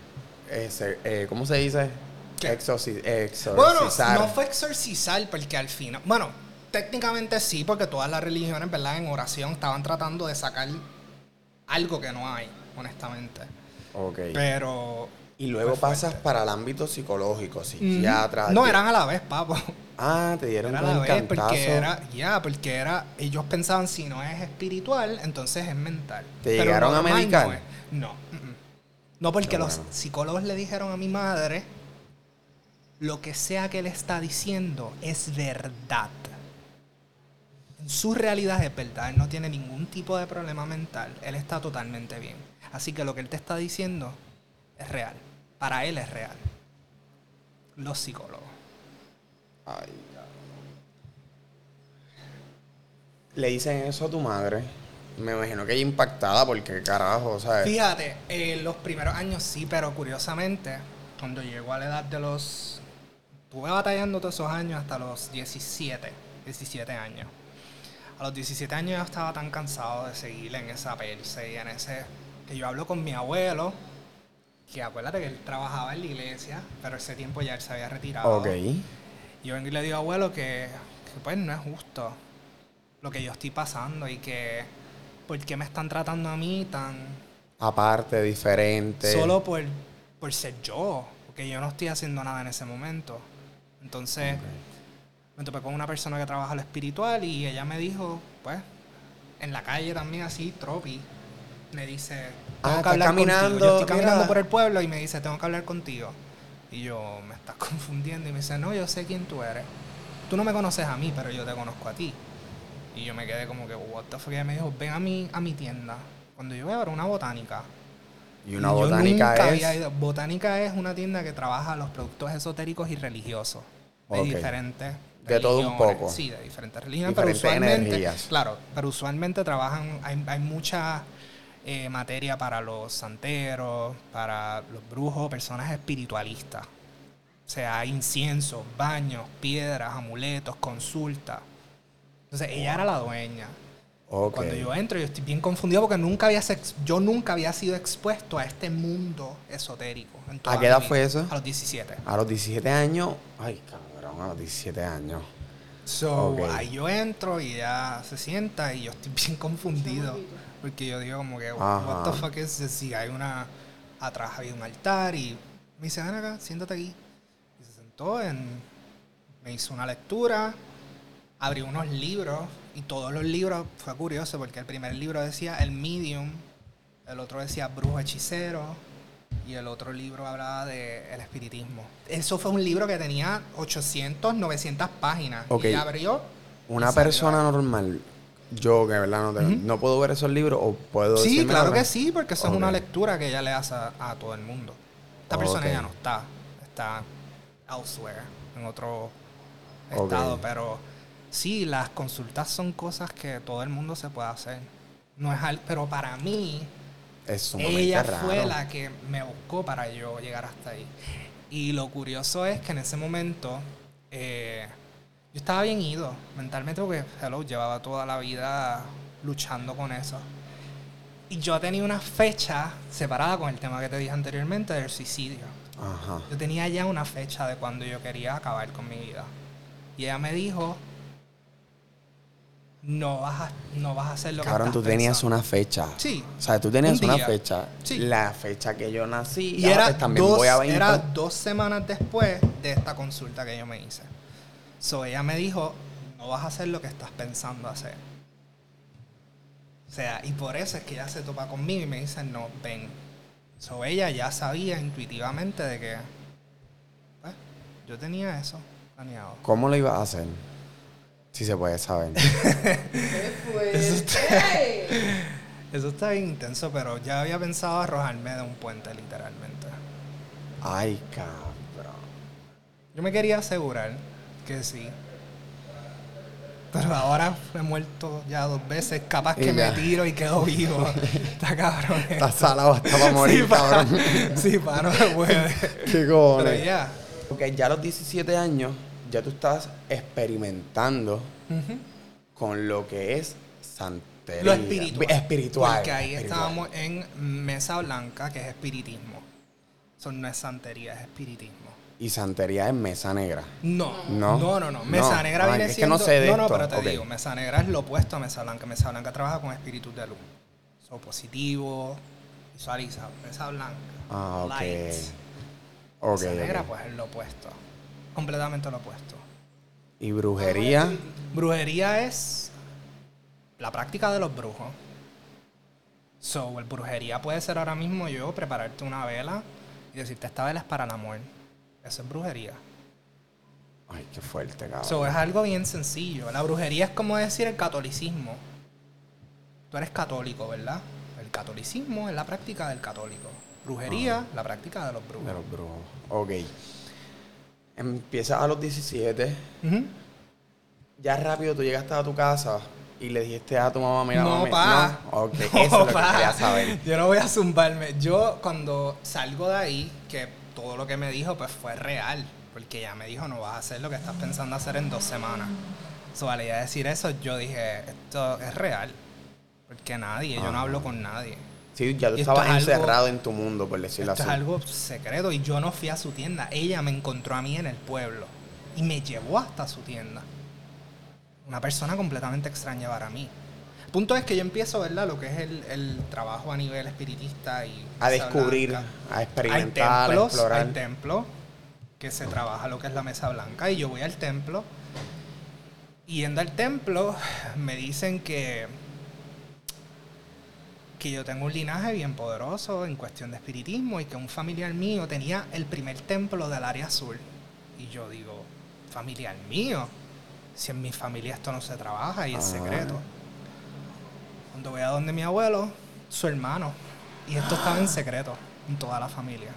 ese, eh, ¿cómo se dice? Exorcizar. Bueno, no fue exorcizar porque al final, bueno, técnicamente sí, porque todas las religiones, ¿verdad? En oración estaban tratando de sacar algo que no hay, honestamente. Ok. Pero... y luego pasas fuerte. para el ámbito psicológico, psiquiatra. No, eran a la vez, papo. Ah, te dieron Era a con la vez porque era, ya, porque era, ellos pensaban si no es espiritual, entonces es mental. ¿Te Pero llegaron a medicar? No, es. no, mm, no, porque los bueno. psicólogos le dijeron a mi madre, lo que sea que él está diciendo es verdad. En su realidad es verdad, él no tiene ningún tipo de problema mental, él está totalmente bien. Así que lo que él te está diciendo es real, para él es real. Los psicólogos. Ay, Le dicen eso a tu madre. Me imagino que ella impactada porque carajo, ¿sabes? Fíjate, eh, los primeros años sí, pero curiosamente, cuando llegó a la edad de los... Estuve batallando todos esos años hasta los 17, 17 años. A los 17 años yo estaba tan cansado de seguir en esa perse y en ese... Que yo hablo con mi abuelo, que acuérdate que él trabajaba en la iglesia, pero ese tiempo ya él se había retirado. Ok. Yo vengo y le digo, abuelo, que, que, pues no es justo lo que yo estoy pasando y que... ¿Por qué me están tratando a mí tan Aparte, diferente. solo por, por ser yo, porque yo no estoy haciendo nada en ese momento. Entonces, me topé con una persona que trabaja lo espiritual y ella me dijo, pues, en la calle también así, tropi, me dice, Ah, tengo que estás hablar caminando, contigo. Yo estoy caminando mira. por el pueblo y me dice, tengo que hablar contigo. Y yo, me estás (laughs) confundiendo. Y me dice, no, yo sé quién tú eres. Tú no me conoces a mí, pero yo te conozco a ti. Y yo me quedé como que, what the fuck. Y me dijo, ven a mi, a mi tienda. Cuando yo voy a ver una botánica, Y una botánica nunca es. había ido- Botánica es una tienda que trabaja los productos esotéricos y religiosos. De diferentes. De todo un poco. Sí, de diferentes religiones. Diferentes pero usualmente. energías. Claro, pero usualmente trabajan. Hay, hay mucha eh, materia para los santeros, para los brujos, personas espiritualistas. O sea, incienso, baños, piedras, amuletos, consultas. Entonces, ella era la dueña. Cuando yo entro, yo estoy bien confundido porque nunca había yo nunca había sido expuesto a este mundo esotérico. ¿A qué edad fue eso? A los 17. A los 17 años. Ay, cabrón, a los 17 años. So, ahí yo entro y ella se sienta y yo estoy bien confundido. Porque yo digo como que, Ajá. what the fuck is this? Y hay una, atrás había un altar y me dice, ven acá, siéntate aquí. Y se sentó, en, me hizo una lectura, abrió unos libros y todos los libros, fue curioso porque el primer libro decía El Medium, el otro decía Brujo Hechicero y el otro libro hablaba de el espiritismo. Eso fue un libro que tenía 800, 900 páginas. Ok. Y abrió. Una y persona normal, yo que verdad no, no puedo ver esos libros o puedo Sí, claro la- que sí, porque eso es una lectura que ella le hace a, a todo el mundo. Esta persona ya no está, está elsewhere, en otro estado, pero sí, las consultas son cosas que todo el mundo se puede hacer. No es al- pero para mí, Es ella raro. fue la que me buscó para yo llegar hasta ahí. Y lo curioso es que en ese momento eh, yo estaba bien ido mentalmente porque, hello, llevaba toda la vida luchando con eso. Y yo tenía una fecha separada con el tema que te dije anteriormente del suicidio. Ajá. Yo tenía ya una fecha de cuando yo quería acabar con mi vida. Y ella me dijo, no vas a, no vas a hacer lo Cabrón, que tú estás tenías pensando". una fecha. Sí. O sea, tú tenías Un una fecha. Sí. La fecha que yo nací. Y era, también dos, voy a era dos semanas después de esta consulta que yo me hice. So ella me dijo, no vas a hacer lo que estás pensando hacer. O sea, y por eso es que ella se topa conmigo y me dice, no, ven. So ella ya sabía intuitivamente de que pues, yo tenía eso planeado. ¿Cómo lo ibas a hacer? Si se puede saber. (laughs) ¿Qué fue? Eso está bien intenso, pero ya había pensado arrojarme de un puente literalmente. Ay, cabrón. Yo me quería asegurar que sí. Pero ahora he muerto ya dos veces. Capaz Y que ya. me tiro y quedo vivo. (laughs) Está cabrón. Estás salado hasta para morir, sí, pa- cabrón. (laughs) sí, pa, no se puede. (laughs) ¿Qué Pero cojones? ya. Ok, ya a los 17 años, ya tú estás experimentando con lo que es santería. Lo espiritual. Espiritual. Porque ahí espiritual. estábamos en Mesa Blanca, que es espiritismo. Eso no es santería, es espiritismo. Y santería es mesa negra. No, No. no, no, no. Mesa No. Negra Ah, viene es que siendo... no sé de no, no, esto. pero te digo, Mesa Negra es lo opuesto a Mesa Blanca. Mesa Blanca trabaja con espíritus de luz. Son positivo, visualiza. Mesa Blanca, Ah, ok. light. Ok, Mesa Negra, pues es lo opuesto. Completamente lo opuesto. Y brujería. Brujería es la práctica de los brujos. So, el brujería puede ser ahora mismo yo prepararte una vela y decirte esta vela es para el amor. Eso es brujería. Ay, qué fuerte, cabrón. So, es algo bien sencillo. La brujería es como decir el catolicismo. Tú eres católico, ¿verdad? El catolicismo es la práctica del católico. Brujería, la práctica de los brujos. De los brujos. Ok. Empiezas a los 17. Ujú. Ya rápido tú llegaste a tu casa y le dijiste a tu mamá, mira, no, mami, pa. no. Ok, (laughs) No, eso es lo pa. saber. Yo no voy a zumbarme. Yo cuando salgo de ahí, que todo lo que me dijo pues fue real. Porque ella me dijo, no vas a hacer lo que estás pensando hacer en dos semanas. So, al ella decir eso, yo dije, esto es real. Porque nadie, yo no hablo con nadie. Sí, ya tú estabas es algo- encerrado en tu mundo, por decirlo Esto así. es algo secreto y yo no fui a su tienda. Ella me encontró a mí en el pueblo y me llevó hasta su tienda. Una persona completamente extraña para mí. Punto es que yo empiezo, ¿verdad? Lo que es el, el trabajo a nivel espiritista y... A descubrir, blanca. a experimentar, hay a templos, explorar. Hay templos que se trabaja lo que es la mesa blanca y yo voy al templo y yendo al templo me dicen que que yo tengo un linaje bien poderoso en cuestión de espiritismo y que un familiar mío tenía el primer templo del área azul. Y yo digo, familiar mío, si en mi familia esto no se trabaja y es Ah. secreto. Cuando voy a donde mi abuelo, su hermano, Y esto estaba en secreto en toda la familia.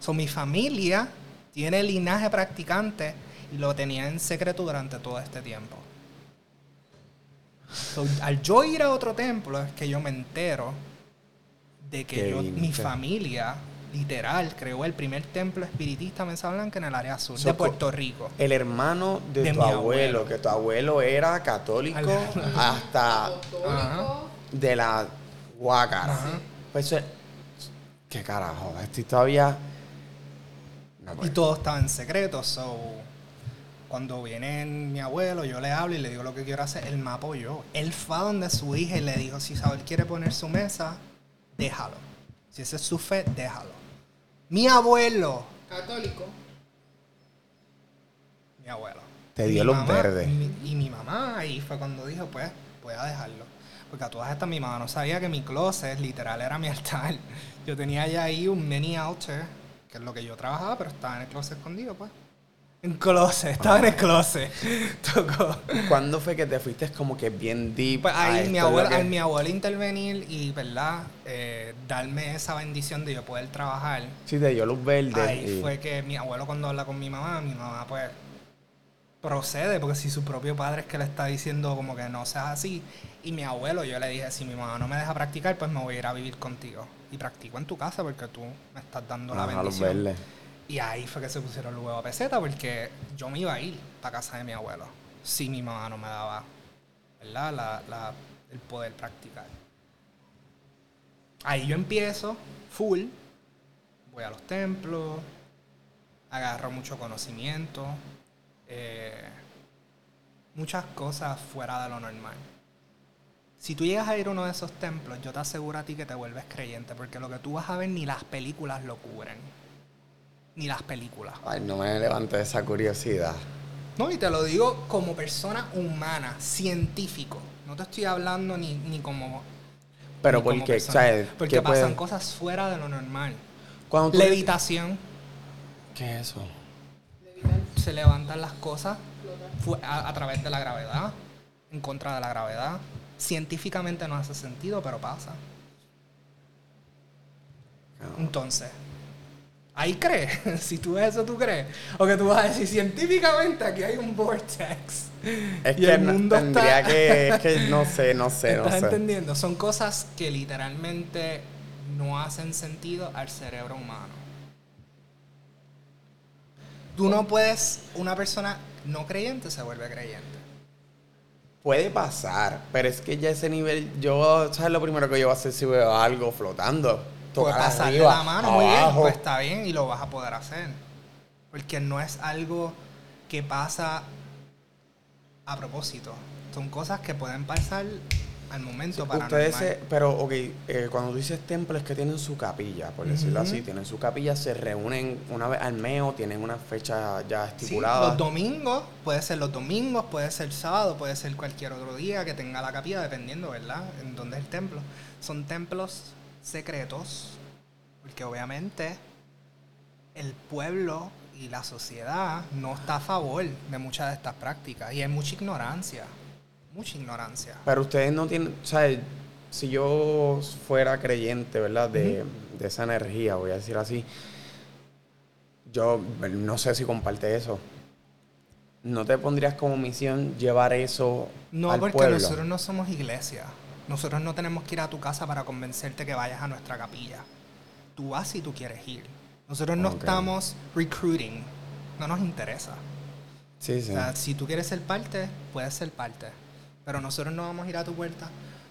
So, mi familia tiene linaje practicante y lo tenía en secreto durante todo este tiempo. So, al yo ir a otro templo es que yo me entero de que yo- mi familia, literal, creó el primer templo espiritista Mesa Blanca en el área sur So, de Puerto Rico. El hermano de, De tu abuelo, abuelo. que tu abuelo era católico (laughs) hasta de la guácara. Pues eso es- ¿Qué carajo? Estoy todavía... No, Y todo estaba en secreto, so cuando viene mi abuelo, yo le hablo y le digo lo que quiero hacer, él me apoyó. Él fue a donde su hija y le dijo, si Isabel quiere poner su mesa, déjalo. Si esa es su fe, déjalo. Mi abuelo, Católico. mi abuelo. Te dio luz mamá- verde. Y mi, y mi mamá ahí fue cuando dijo, pues, voy a dejarlo. Porque a todas estas mi mamá no sabía que mi closet literal era mi (laughs) altar. Yo tenía ya ahí un mini altar, que es lo que yo trabajaba, pero estaba en el closet escondido, pues. En closet, estaba en el closet. (laughs) Tocó. ¿Cuándo fue que te fuiste como que bien deep? Pues ahí mi abuela, que- al mi abuela intervenir y, ¿verdad? Eh, darme esa bendición de yo poder trabajar. Sí, te dio luz verde. Ahí y- fue que mi abuelo cuando habla con mi mamá, mi mamá pues procede, porque si su propio padre es que le está diciendo como que no seas así, y mi abuelo yo le dije, si mi mamá no me deja practicar, pues me voy a ir a vivir contigo. Y practico en tu casa porque tú me estás dando la Ajá, bendición. verde. Y ahí fue que se pusieron luego a peseta porque yo me iba a ir para casa de mi abuelo si mi mamá no me daba ¿verdad? La- la- el poder practicar. Ahí yo empiezo full, voy a los templos, agarro mucho conocimiento, eh, muchas cosas fuera de lo normal. Si tú llegas a ir a uno de esos templos, yo te aseguro a ti que te vuelves creyente, porque lo que tú vas a ver ni las películas lo cubren. Ni las películas. Ay, no me levanté esa curiosidad. No, y te lo digo como persona humana, científico. No te estoy hablando ni, ni como. Pero ni como porque, persona. ¿sabes? Porque ¿Qué pasan puede- cosas fuera de lo normal. Tú- Levitación, ¿Qué es eso? se levantan las cosas a través de la gravedad, en contra de la gravedad. Científicamente no hace sentido, pero pasa. Entonces, ahí crees. (laughs) si tú ves eso, tú crees. O que tú vas a decir científicamente aquí hay un vortex. Es y que el no- mundo tendría está- que, es que (laughs) no sé, no sé, no ¿Estás sé. entendiendo? Son cosas que literalmente no hacen sentido al cerebro humano. Tú no puedes, una persona no creyente se vuelve creyente. Puede pasar, pero es que ya ese nivel, yo, ¿sabes lo primero que yo voy a hacer si veo algo flotando? Puedes Tocar pasarle arriba, la mano, muy bien, pues está bien y lo vas a poder hacer. Porque no es algo que pasa a propósito. Son cosas que pueden pasar al momento para Ustedes, se- pero, ok, eh, cuando tú dices templo es que tienen su capilla, por decirlo así, tienen su capilla, se reúnen una vez al mes o tienen una fecha ya Sí, estipulada. los domingos, puede ser los domingos, puede ser sábado, puede ser cualquier otro día que tenga la capilla, dependiendo, ¿verdad? En dónde es el templo. Son templos secretos, porque obviamente el pueblo y la sociedad no está a favor de muchas de estas prácticas y hay mucha ignorancia, mucha ignorancia. Pero ustedes no tienen, ¿sabes? Si yo fuera creyente, ¿verdad? De, de esa energía, voy a decir así, yo no sé si comparte eso. ¿No te pondrías como misión llevar eso No, al porque pueblo? nosotros no somos iglesia. Nosotros no tenemos que ir a tu casa para convencerte que vayas a nuestra capilla. Tú vas si tú quieres ir. Nosotros no estamos recruiting. No nos interesa. Sí, sí. O sea, si tú quieres ser parte, puedes ser parte. Pero nosotros no vamos a ir a tu puerta.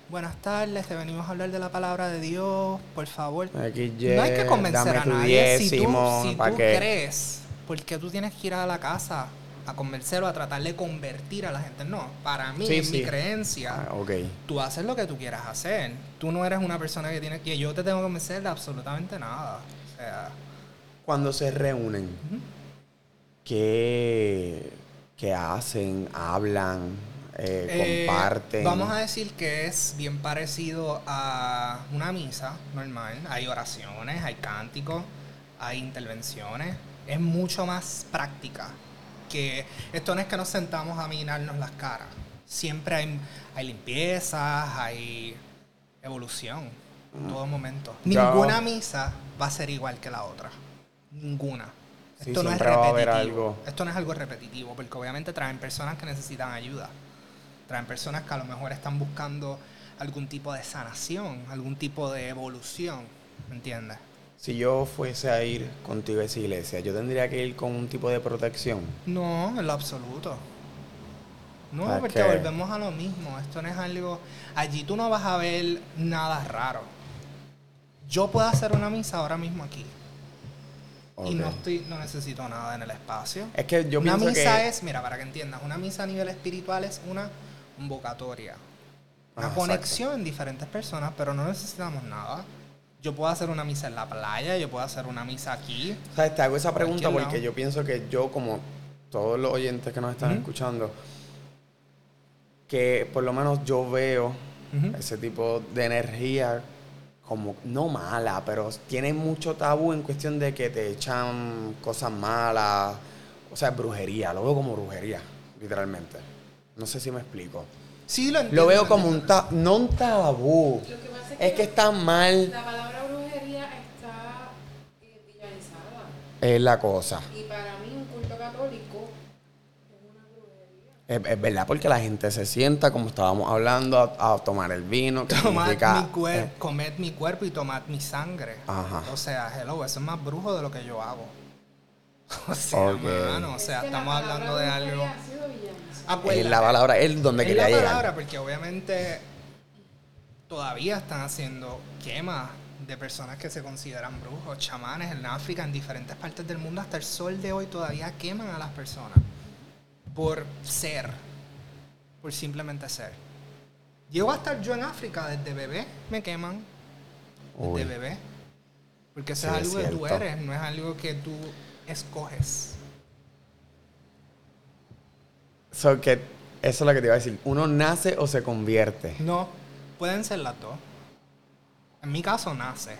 Buenas tardes, te venimos a hablar de la palabra de Dios, por favor. Aquí, no hay que convencer a nadie. Si tú, si ¿pa' tú qué? crees, porque tú tienes que ir a la casa a convencerlo, a tratar de convertir a la gente. No, para mí, Sí, en mi creencia, Ah, ok. tú haces lo que tú quieras hacer. Tú no eres una persona que tiene que yo te tengo que convencer de absolutamente nada. O sea, Cuando se reúnen. ¿qué, qué hacen? ¿Hablan? eh, Eh, ¿Comparten? Vamos a decir que es bien parecido a una misa normal. Hay oraciones, hay cánticos, hay intervenciones. Es mucho más práctica. Que esto no es que nos sentamos a mirarnos las caras. Siempre hay, hay limpiezas, hay evolución. En todo momento. Ninguna misa va a ser igual que la otra. Ninguna. Sí, Esto no es repetitivo. algo. Esto no es algo repetitivo, porque obviamente traen personas que necesitan ayuda. Traen personas que a lo mejor están buscando algún tipo de sanación, algún tipo de evolución. ¿Me entiendes? Si yo fuese a ir contigo a esa iglesia, yo tendría que ir con un tipo de protección. No, en lo absoluto. No, ¿Para porque volvemos a lo mismo. Esto no es algo. Allí tú no vas a ver nada raro. Yo puedo hacer una misa ahora mismo aquí. Y no estoy, no necesito nada en el espacio. Es que yo una misa que... es, mira, para que entiendas, una misa a nivel espiritual es una convocatoria. Una Ah, conexión en diferentes personas, pero no necesitamos nada. Yo puedo hacer una misa en la playa, yo puedo hacer una misa aquí. ¿Sabes? Te hago esa pregunta porque lado. yo pienso que yo, como todos los oyentes que nos están escuchando, que por lo menos yo veo ese tipo de energía como, no mala, pero tiene mucho tabú en cuestión de que te echan cosas malas, o sea, brujería, lo veo como brujería, literalmente. No sé si me explico. Sí, lo entiendo. Lo veo como un entiendo. ta no un tabú, Lo que pasa es que está mal, la palabra brujería está eh, villanizada. Es la cosa. Y para mí, un culto católico es una brujería. Es, es verdad, porque la gente se sienta, como estábamos hablando, a, a tomar el vino. que Tomad significa- mi cuerpo, eh, comed mi cuerpo y tomad mi sangre. Ajá. O sea, hello, eso es más brujo de lo que yo hago. (laughs) O sea, Ok. mano, o sea, estamos hablando de algo. es la palabra, es donde es quería la llegar. palabra, porque obviamente todavía están haciendo quemas de personas que se consideran brujos, chamanes en África, en diferentes partes del mundo, hasta el sol de hoy todavía queman a las personas por ser, por simplemente ser. Llego a estar yo en África desde bebé, me queman desde Uy. bebé. Porque eso es es algo que tú eres, no es algo que tú escoges. So que eso es lo que te iba a decir. Uno nace o se convierte. No, pueden ser las dos. En mi caso nace.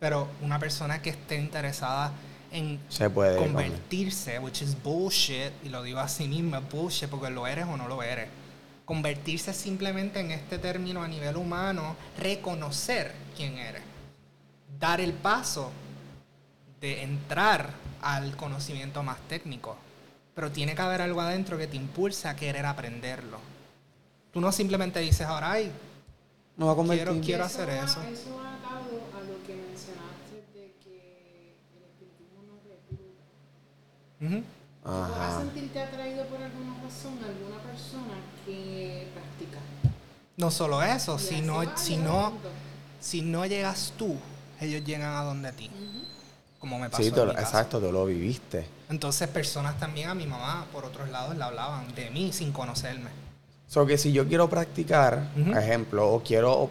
Pero una persona que esté interesada en Se puede. convertirse, which is bullshit, y lo digo así mismo, es bullshit porque lo eres o no lo eres. Convertirse simplemente en este término a nivel humano, reconocer quién eres. Dar el paso de entrar al conocimiento más técnico. Pero tiene que haber algo adentro que te impulse a querer aprenderlo. Tú no simplemente dices ahora, ay, No va a convertir. Quiero- quiero- hacer va- eso. Eso va atado a lo que mencionaste de que el espiritismo no recluta. ujú, ¿Tú vas a Ajá. sentirte atraído por alguna razón a alguna persona que practica? no solo eso, Y si no, si no, si no llegas tú, ellos llegan a donde ti. Ujú. Como me pasó Sí, en mi exacto, tú lo viviste. Entonces personas también a mi mamá por otros lados le hablaban de mí sin conocerme. So que si yo quiero practicar, Ujú. ejemplo, o quiero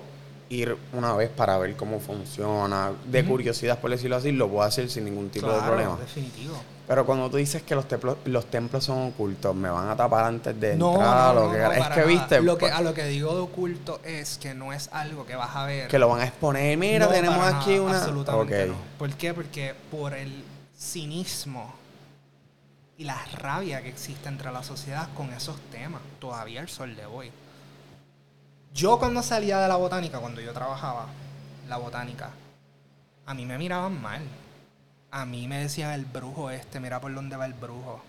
ir una vez para ver cómo funciona, de curiosidad por decirlo así, lo puedo hacer sin ningún tipo de problema. Definitivo. Pero cuando tú dices que los templos, los templos son ocultos, me van a tapar antes de No, entrar, no, o no, que- es que nada. viste Lo que, pues, a lo que digo de oculto es que no es algo que vas a ver. que lo van a exponer. Mira, tenemos aquí nada, una. Absolutamente no. ¿Por qué? Porque por el cinismo y la rabia que existe entre la sociedad con esos temas, todavía el sol de hoy. Yo cuando salía de la botánica, cuando yo trabajaba la botánica, a mí me miraban mal. A mí me decían el brujo este, mira por dónde va el brujo.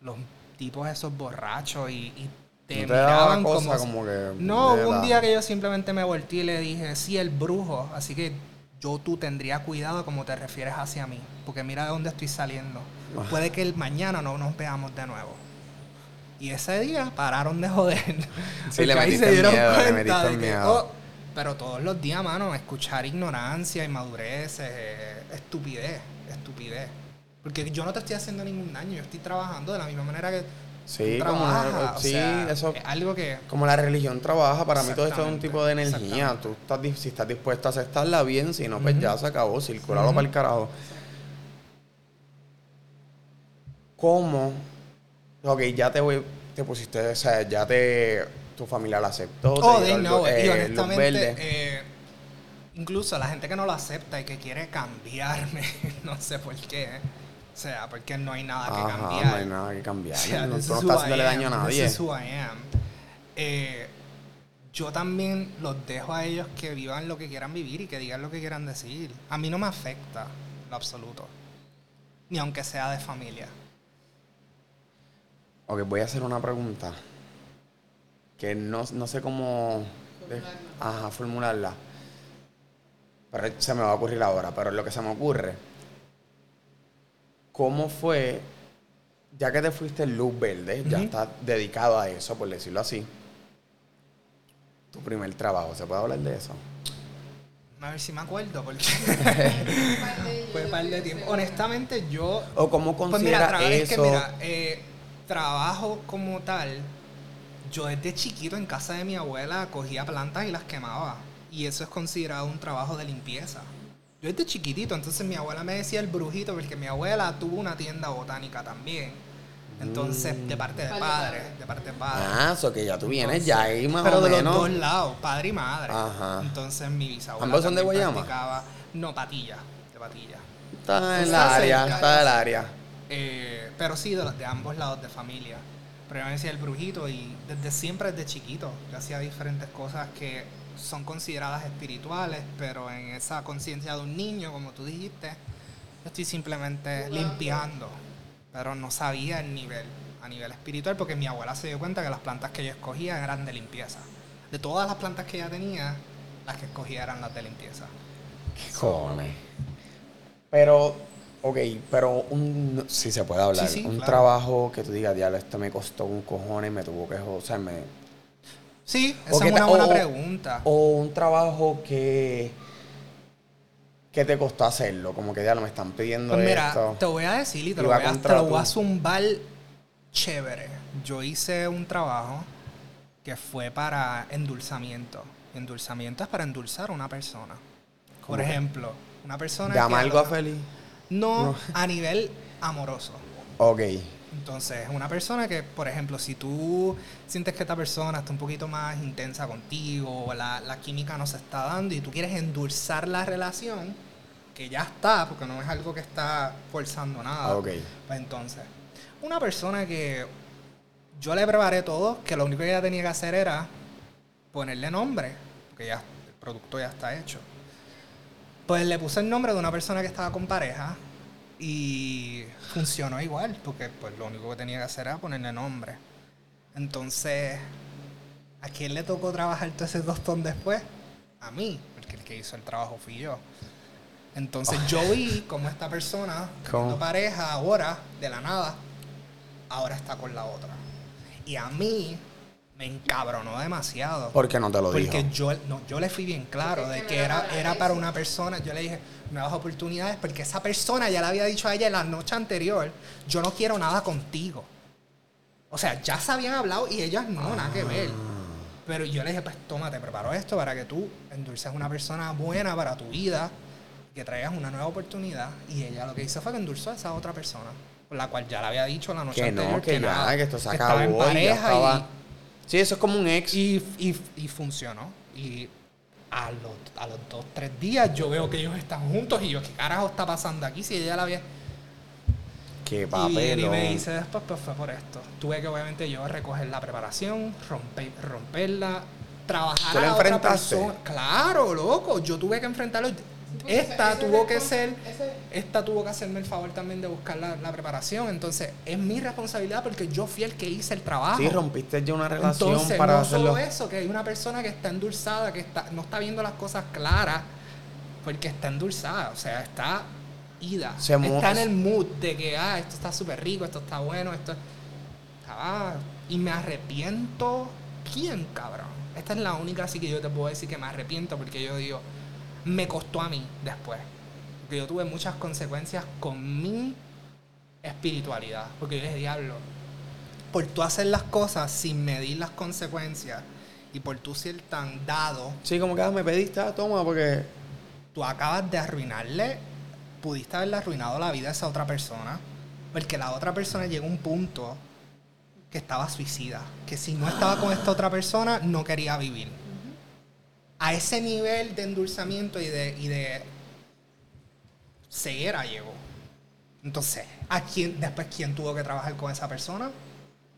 Los tipos esos borrachos y, y te ¿No te daba miraban cosa como, como que no, un la- día que yo simplemente me volteé y le dije, sí, el brujo, así que yo tú tendría cuidado como te refieres hacia mí, porque mira de dónde estoy saliendo. Ah. Puede que el mañana no nos veamos de nuevo. Y ese día pararon de joder. Sí, (laughs) le ahí se dieron miedo, cuenta de que, oh, pero todos los días, mano, escuchar ignorancia, inmadurez, eh, estupidez, estupidez. Porque yo no te estoy haciendo ningún daño, yo estoy trabajando de la misma manera que Sí, como o sí, sea, eso- es algo que Como la religión trabaja, para mí todo esto es un tipo de energía. Tú estás, si estás dispuesto a aceptarla bien, si no, pues ya se acabó, circulalo Ujú. para el carajo. ¿Cómo? Ok, ya te voy, te pusiste, o sea, ya te, tu familia la aceptó. te Oh, luz- it. Y eh, honestamente, eh, incluso la gente que no lo acepta y que quiere cambiarme, (laughs) no sé por qué. O sea, porque no hay nada que Ajá, cambiar. no hay nada que cambiar. O sea, no, no estás haciéndole daño a nadie. This is who I am. Eh, yo también los dejo a ellos que vivan lo que quieran vivir y que digan lo que quieran decir. A mí no me afecta lo absoluto. Ni aunque sea de familia. Ok, voy a hacer una pregunta. Que no, no sé cómo. Ajá, formularla. Pero se me va a ocurrir ahora. Pero lo que se me ocurre. ¿Cómo fue? Ya que te fuiste en luz verde, ya estás dedicado a eso, por decirlo así. Tu primer trabajo, ¿se puede hablar de eso? A ver si me acuerdo, porque (laughs) fue un par de tiempo. Honestamente, yo ¿O cómo Pues consideras mira, tra- es que eso? mira, eh, trabajo como tal, yo desde chiquito en casa de mi abuela cogía plantas y las quemaba. Y eso es considerado un trabajo de limpieza. Yo desde chiquitito, entonces mi abuela me decía el brujito, porque mi abuela tuvo una tienda botánica también. Entonces, de parte de Padre, de parte de padre. ah, eso que ya tú vienes Entonces, ya ahí más pero o de menos. los dos lados, padre y madre. Ajá. Entonces mi bisabuela ¿Ambos son de también Guayama? practicaba- No, patilla, de patilla. Está en la área, cerca. está en el área. Eh, pero sí, de, de ambos lados de familia. Pero yo me decía el brujito y desde siempre, desde chiquito, yo hacía diferentes cosas que son consideradas espirituales, pero en esa conciencia de un niño, como tú dijiste, yo estoy simplemente limpiando. Pero no sabía el nivel, a nivel espiritual, porque mi abuela se dio cuenta que las plantas que yo escogía eran de limpieza. De todas las plantas que ella tenía, las que escogía eran las de limpieza. Cojones. Pero, ok, pero un, si se puede hablar, Sí, sí, un claro. trabajo que tú digas, diablo, esto me costó un cojones, me tuvo que, o sea, me... Sí, esa es una buena o- pregunta. O un trabajo que, que te costó hacerlo, como que ya lo me están pidiendo Pues mira, esto. te voy a decir y te Y lo voy a, te lo voy a zumbar chévere. Yo hice un trabajo que fue para endulzamiento. Endulzamiento es para endulzar a una persona. Por ejemplo, una persona ¿De que amargo a feliz? No, No. a nivel amoroso. Ok. Entonces, una persona que, por ejemplo, si tú sientes que esta persona está un poquito más intensa contigo, o la, la química no se está dando y tú quieres endulzar la relación, que ya está, porque no es algo que está forzando nada. Ok. Pues entonces, una persona que yo le preparé todo, que lo único que ella tenía que hacer era ponerle nombre, porque ya el producto ya está hecho. Pues le puse el nombre de una persona que estaba con pareja y funcionó igual, porque pues lo único que tenía que hacer era ponerle nombre. Entonces, ¿a quién le tocó trabajar todo ese tostón después? A mí, porque el que hizo el trabajo fui yo. Entonces yo vi como esta persona, teniendo pareja ahora, de la nada, ahora está con la otra. Y a mí me encabronó demasiado. ¿Por qué no te lo Porque dijo? yo, no, yo le fui bien claro Porque de que era era, para una persona. Yo le dije, nuevas oportunidades, porque esa persona ya le había dicho a ella la noche anterior, yo no quiero nada contigo. O sea, ya se habían hablado y ellas no, nada que ver. Pero yo le dije, pues toma, te preparo esto para que tú endulces una persona buena para tu vida, que traigas una nueva oportunidad. Y ella lo que hizo fue que endulzó a esa otra persona, con la cual ya le había dicho la noche Que anterior no, que, nada, que esto se que estaba acabó en y pareja estaba... Sí, eso es como un ex. y, y, y funcionó. Y a los, a los dos, tres días yo veo que ellos están juntos y yo, ¿qué carajo está pasando aquí? Si ella la había... Qué Y papel. y me dice después, pues fue por esto. Tuve que obviamente yo recoger la preparación, romper, romperla, trabajar ¿Tú a la la otra enfrentaste? persona. Claro, loco, yo tuve que enfrentarlo. Esta ese- ese tuvo que ser, ese- esta tuvo que hacerme el favor también de buscar la, la preparación. Entonces, es mi responsabilidad porque yo fui el que hice el trabajo. Sí, rompiste ya una relación Entonces, para no hacerlo. solo eso, que hay una persona que está endulzada, que está, no está viendo las cosas claras, porque está endulzada, o sea, está ida. Se está en el mood de que, ah, esto está súper rico, esto está bueno, esto... Ah, y me arrepiento. ¿Quién, cabrón? Esta es la única así que yo te puedo decir que me arrepiento, porque yo digo, me costó a mí después. Porque yo tuve muchas consecuencias con mi espiritualidad. Porque yo dije, diablo, por tú hacer las cosas sin medir las consecuencias y por tú ser tan dado, Sí, como que ah, me pediste, ah, toma, porque... tú acabas de arruinarle, pudiste haberle arruinado la vida a esa otra persona, porque la otra persona llegó a un punto que estaba suicida, que si no estaba con esta otra persona no quería vivir. A ese nivel de endulzamiento y de, y de ceguera llegó. Entonces, ¿a quién, después quién tuvo que trabajar con esa persona?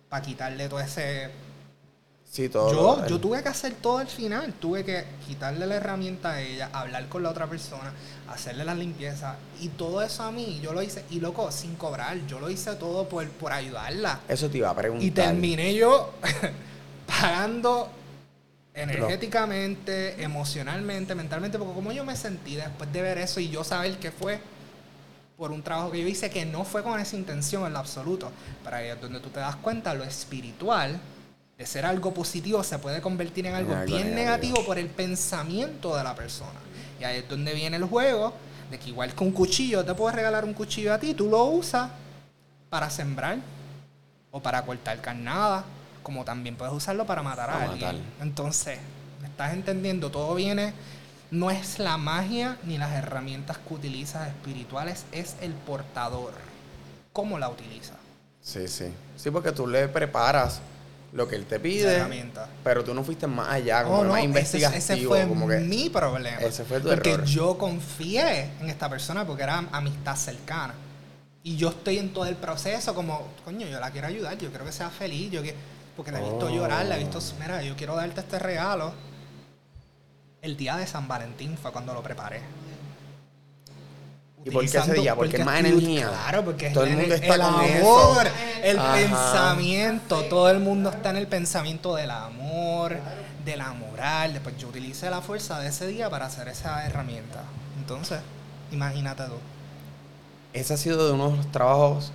Para quitarle todo ese Sí, todo. Yo, yo tuve que hacer todo al final. Tuve que quitarle la herramienta a ella, hablar con la otra persona, hacerle la limpieza y todo eso a mí. Yo lo hice, y loco, sin cobrar. Yo lo hice todo por, por ayudarla. Eso te iba a preguntar. Y terminé yo (laughs) pagando energéticamente, emocionalmente, mentalmente, porque como yo me sentí después de ver eso y yo saber que fue por un trabajo que yo hice que no fue con esa intención en lo absoluto. Pero ahí es donde tú te das cuenta lo espiritual de ser algo positivo se puede convertir en algo, algo bien negativo. negativo por el pensamiento de la persona. Y ahí es donde viene el juego de que igual que un cuchillo, te puedo regalar un cuchillo a ti, tú lo usas para sembrar o para cortar carnada, como también puedes usarlo para matar a Para alguien. matar. Entonces, ¿me estás entendiendo? Todo viene, no es la magia ni las herramientas que utilizas espirituales, es el portador. ¿Cómo la utiliza? Sí, sí. Sí, porque tú le preparas lo que él te pide, herramienta. pero tú no fuiste más allá, como Oh, no, más ese, investigativo. ese fue como que, mi problema. Ese fue tu porque error. yo confié en esta persona porque era amistad cercana. Y yo estoy en todo el proceso como, coño, yo la quiero ayudar, yo quiero que sea feliz, yo que, porque la he visto Oh. llorar, la he visto, mira, yo quiero darte este regalo. El día de San Valentín fue cuando lo preparé. ¿Y por qué ese día? Porque es más energía. Claro, porque Todo el mundo está el con amor, eso. el Ajá. pensamiento, todo el mundo está en el pensamiento del amor, de la moral. Después yo utilicé la fuerza de ese día para hacer esa herramienta. Entonces, imagínate tú. Ese ha sido de uno de los trabajos.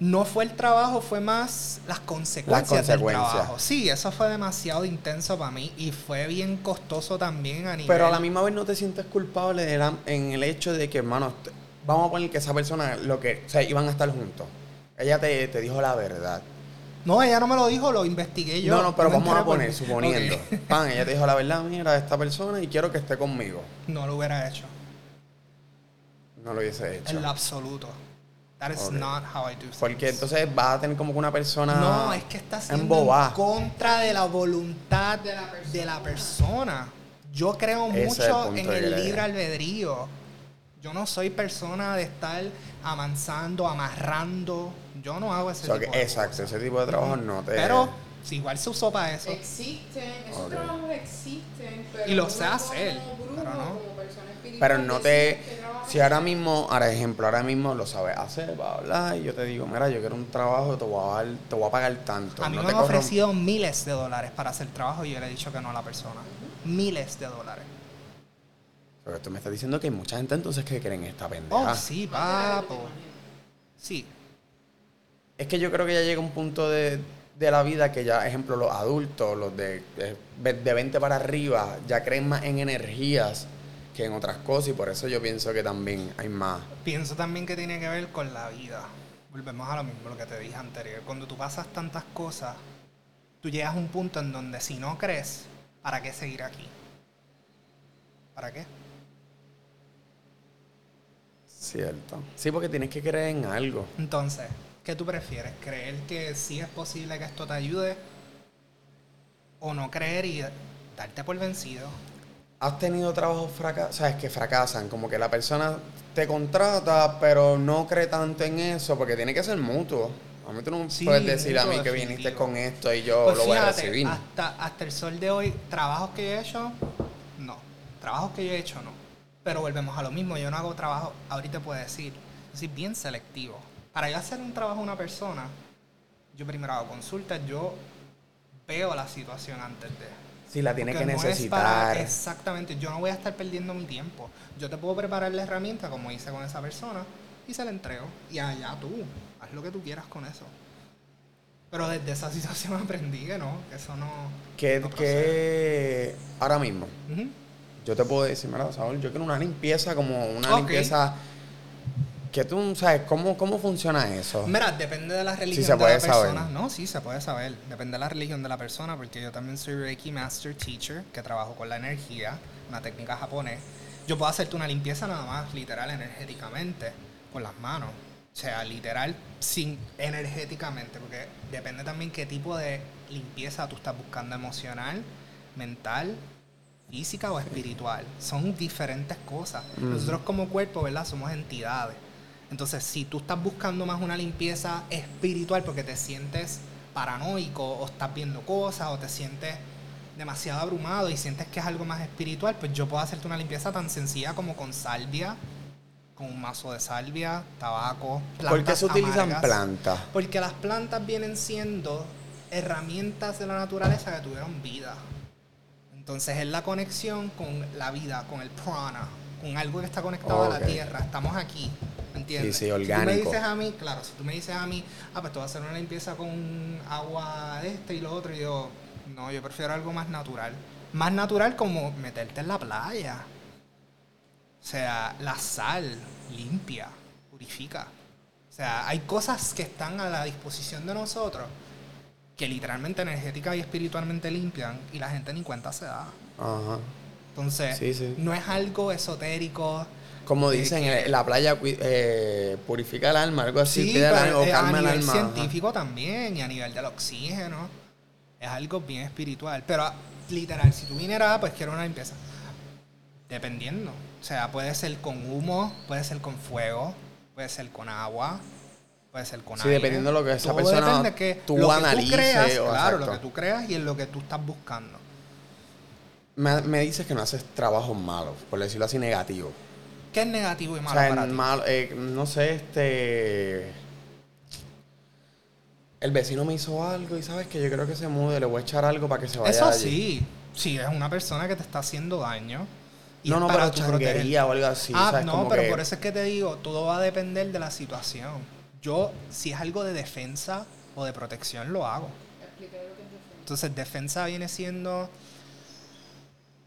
No fue el trabajo, fue más las consecuencias, del consecuencias. trabajo. Sí, eso fue demasiado intenso para mí y fue bien costoso también a nivel. Pero a la misma vez no te sientes culpable de la- en el hecho de que, hermano, vamos a poner que esa persona, lo que, o sea, iban a estar juntos. Ella te, te dijo la verdad. No, ella no me lo dijo, lo investigué yo. no, no, pero vamos a poner, suponiendo. Ok. (laughs) Pan, ella te dijo la verdad, mira, esta persona y quiero que esté conmigo. No lo hubiera hecho. No lo hubiese hecho. En lo absoluto. That is Ok. not how I do things. Porque entonces vas a tener como que una persona. No, es que está siendo embobada. en contra de la voluntad de la persona. Yo creo Ese es el mucho punto en el libre albedrío. Yo no soy persona de estar amansando, amarrando. Yo no hago ese O sea, tipo que- de exacto, cosas. ese tipo de trabajo no te. Pero si igual se usó para eso. Existen, esos Ok. trabajos existen, pero Y lo uno sé hacer, como brujo, pero no. como persona espiritual, Pero no te. Si ahora mismo, ahora ejemplo, ahora mismo lo sabes hacer, va a hablar, y yo te digo, mira, yo quiero un trabajo, te voy a, dar, te voy a pagar tanto. A mí no me han ofrecido miles de dólares para hacer trabajo y yo le he dicho que no a la persona. Miles de dólares. Pero tú me estás diciendo que hay mucha gente entonces que creen esta pendeja. Oh, sí, papo. Sí. Es que yo creo que ya llega un punto de, de la vida que ya, ejemplo, los adultos, los de, de de 20 para arriba, ya creen más en energías que en otras cosas y por eso yo pienso que también hay más. Pienso también que tiene que ver con la vida. Volvemos a lo mismo, lo que te dije anterior. Cuando tú pasas tantas cosas, tú llegas a un punto en donde si no crees, ¿para qué seguir aquí? ¿Para qué? Cierto. Sí, porque tienes que creer en algo. Entonces, ¿qué tú prefieres? ¿Creer que sí es posible que esto te ayude? ¿O no creer y darte por vencido? ¿Has tenido trabajos fracasados? ¿Sabes? Que fracasan. Como que la persona te contrata, pero no cree tanto en eso, porque tiene que ser mutuo. A mí tú no Sí, puedes decir a mí mutuo, que definitivo. viniste con esto y yo Pues lo voy a fíjate, recibir. Hasta, hasta el sol de hoy, trabajos que yo he hecho, no. Trabajos que yo he hecho, no. Pero volvemos a lo mismo, yo no hago trabajo, ahorita puedo decir, yo soy bien selectivo. Para yo hacer un trabajo a una persona, yo primero hago consultas, yo veo la situación antes de. Si la tiene que no necesitar. para- exactamente, yo no voy a estar perdiendo mi tiempo. Yo te puedo preparar la herramienta como hice con esa persona y se la entrego. Y allá tú, haz lo que tú quieras con eso. Pero desde esa (laughs) situación aprendí que no, que eso no. que, no que ahora mismo, yo te puedo decir, mira, Saúl, yo quiero una limpieza como una limpieza que tú sabes cómo, cómo funciona eso. Mira, depende de la religión de la persona. No, sí, se puede saber. Depende de la religión de la persona, porque yo también soy Reiki Master Teacher, que trabajo con la energía, una técnica japonés. Yo puedo hacerte una limpieza nada más, literal, energéticamente, con las manos. O sea, literal, sin energéticamente, porque depende también qué tipo de limpieza tú estás buscando, emocional, mental, física o espiritual. Son diferentes cosas. Nosotros como cuerpo, ¿verdad? Somos entidades. Entonces, si tú estás buscando más una limpieza espiritual porque te sientes paranoico o estás viendo cosas o te sientes demasiado abrumado y sientes que es algo más espiritual, pues yo puedo hacerte una limpieza tan sencilla como con salvia, con un mazo de salvia, tabaco. ¿Por qué se utilizan amargas. plantas? Porque las plantas vienen siendo herramientas de la naturaleza que tuvieron vida. Entonces es la conexión con la vida, con el prana, con algo que está conectado a la tierra. Estamos aquí, ¿entiendes? Sí, sí, Si tú me dices a mí, claro, si tú me dices a mí, ah, pues tú vas a hacer una limpieza con agua de este y lo otro, y yo, no, yo prefiero algo más natural. Más natural como meterte en la playa. O sea, la sal limpia, purifica. O sea, hay cosas que están a la disposición de nosotros que literalmente energética y espiritualmente limpian y la gente ni cuenta se da. Ajá. Entonces, Sí, sí. no es algo esotérico. Como dicen, que- eh, la playa eh, purifica el alma, algo así, Sí, el pero alma, a calma el nivel alma. ajá. científico también y a nivel del oxígeno. Es algo bien espiritual. Pero ah, literal, si tú vinieras, pues quiero una limpieza. Dependiendo. O sea, puede ser con humo, puede ser con fuego, puede ser con agua, puede ser con Sí, aire. dependiendo de lo que esa Todo persona depende que tú lo que analices creas, claro, lo que tú creas y en lo que tú estás buscando. Me, me dices que no haces trabajos malos, por decirlo así, negativos. ¿Qué es negativo y O malo sea, para en ti? mal- eh, no sé, este... El vecino me hizo algo y sabes que yo creo que se mude, le voy a echar algo para que se vaya Eso allí. sí, si es una persona que te está haciendo daño. y No, no, para pero changuería o algo así. ah, ¿sabes? no, Como pero que- por eso es que te digo, todo va a depender de la situación. Yo, si es algo de defensa o de protección, lo hago. Entonces, defensa viene siendo,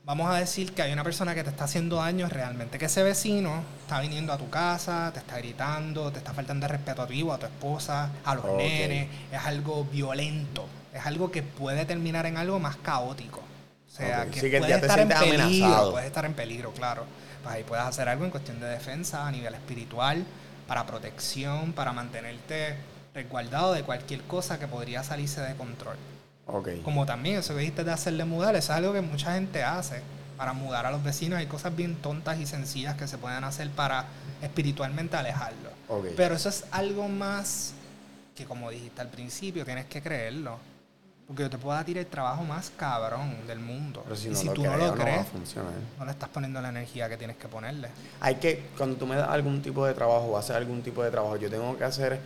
vamos a decir que hay una persona que te está haciendo daño realmente, que ese vecino está viniendo a tu casa, te está gritando, te está faltando de respeto a tu hijo, a tu esposa, a los Ok. nenes, es algo violento, es algo que puede terminar en algo más caótico. O sea, que sí que puede estar en peligro, amenazado. puedes estar en peligro, claro. Pues ahí puedes hacer algo en cuestión de defensa a nivel espiritual, para protección, para mantenerte resguardado de cualquier cosa que podría salirse de control. Como también eso que dijiste de hacerle mudar, eso es algo que mucha gente hace para mudar a los vecinos. Hay cosas bien tontas y sencillas que se pueden hacer para espiritualmente alejarlos. Ok. Pero eso es algo más que, como dijiste al principio, tienes que creerlo. Porque yo te puedo tirar el trabajo más cabrón del mundo. Pero si y no si lo tú no lo no crees, funcionar. no le estás poniendo la energía que tienes que ponerle. Hay que, cuando tú me das algún tipo de trabajo o hacer algún tipo de trabajo, yo tengo que hacer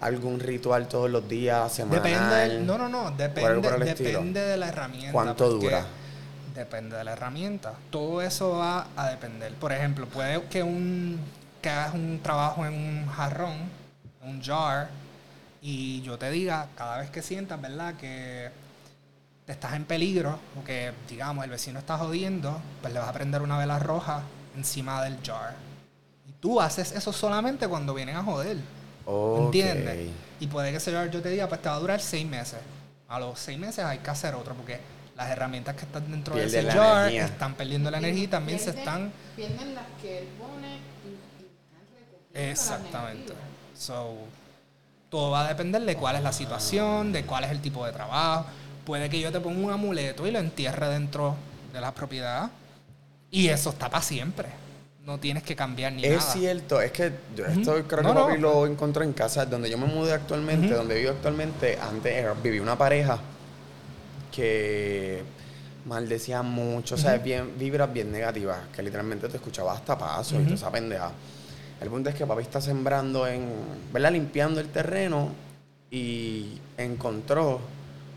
algún ritual todos los días, semanal. Depende, no, no, no, depende, estilo. de la herramienta. ¿Cuánto dura? Depende de la herramienta. Todo eso va a depender. Por ejemplo, puede que un que hagas un trabajo en un jarrón, un jar, y yo te diga cada vez que sientas, ¿verdad? Que te estás en peligro, o que digamos el vecino está jodiendo, pues le vas a prender una vela roja encima del jar. Y tú haces eso solamente cuando vienen a joder. Ok. ¿Entiendes? Y puede que ese jar yo te diga, pues te va a durar seis meses. A los seis meses hay que hacer otro, porque las herramientas que están dentro de ese jar energía. están perdiendo la energía y también se están... Pierden las que él pone y, Exactamente. So, todo va a depender de cuál es la situación, de cuál es el tipo de trabajo. Puede que yo te ponga un amuleto y lo entierre dentro de la propiedad. Y eso está para siempre. No tienes que cambiar ni Es nada. cierto, es que yo esto creo No, que papi no. lo encontró en casa donde yo me mudé actualmente, donde vivo actualmente. Antes era- viví una pareja que maldecía mucho, o sea, bien, vibras bien negativas, que literalmente te escuchaba hasta paso y toda esa pendeja. El punto es que papi está sembrando en, ¿verdad? Limpiando el terreno y encontró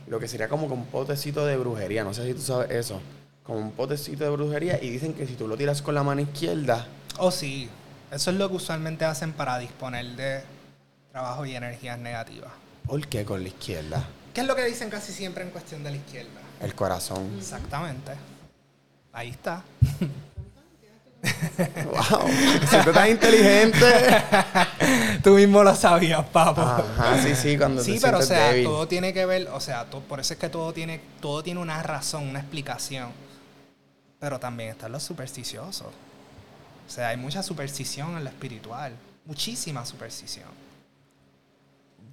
lo que sería como un potecito de brujería, no sé si tú sabes eso, como un potecito de brujería y dicen que si tú lo tiras con la mano izquierda, Oh, sí. Eso es lo que usualmente hacen para disponer de trabajo y energías negativas. ¿por qué con la izquierda? ¿Qué es lo que dicen casi siempre en cuestión de la izquierda? El corazón. Exactamente. Ahí está. ¡Wow! Siento tan inteligente. (laughs) Tú mismo lo sabías, papo. Ajá, sí, sí, cuando Sí, te pero o sea, débil. todo tiene que ver, o sea, por eso es que todo tiene, todo tiene una razón, una explicación. Pero también están los supersticiosos. O sea, hay mucha superstición en lo espiritual. Muchísima superstición.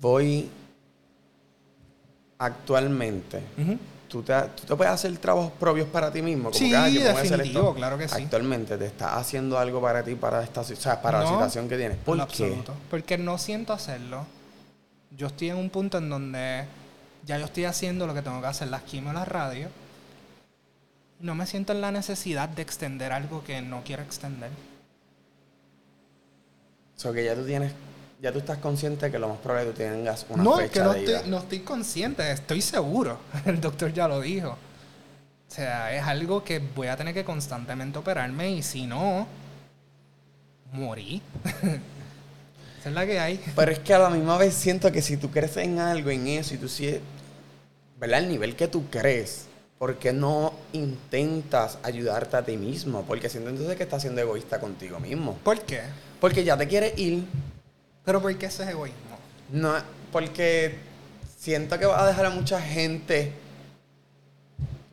Voy actualmente. Ujú. ¿Tú te, tú te puedes hacer trabajos propios para ti mismo. Como Sí, que, ah, yo a hacer definitivo, esto. claro que sí. Actualmente te estás haciendo algo para ti, para esta, o sea, para la No, situación que tienes. ¿Por en qué? absoluto. Porque no siento hacerlo. Yo estoy en un punto en donde Ya yo estoy haciendo lo que tengo que hacer, las quimio, las radio. No me siento en la necesidad de extender algo que no quiero extender. O sea, que ya tú tienes, ya tú estás consciente que lo más probable es que tú tengas una no, fecha que no de estoy, ida. no estoy consciente, estoy seguro. (laughs) El doctor ya lo dijo. O sea, es algo que voy a tener que constantemente operarme y si no, morí. (laughs) Esa es la que hay. (laughs) Pero es que a la misma vez siento que si tú crees en algo, en eso, y tú sí, ¿verdad? El nivel que tú crees, ¿por qué no intentas ayudarte a ti mismo? Porque siento entonces que estás siendo egoísta contigo mismo. ¿Por qué? Porque ya te quieres ir, Pero ¿por qué eso es egoísmo? no, porque siento que vas a dejar a mucha gente,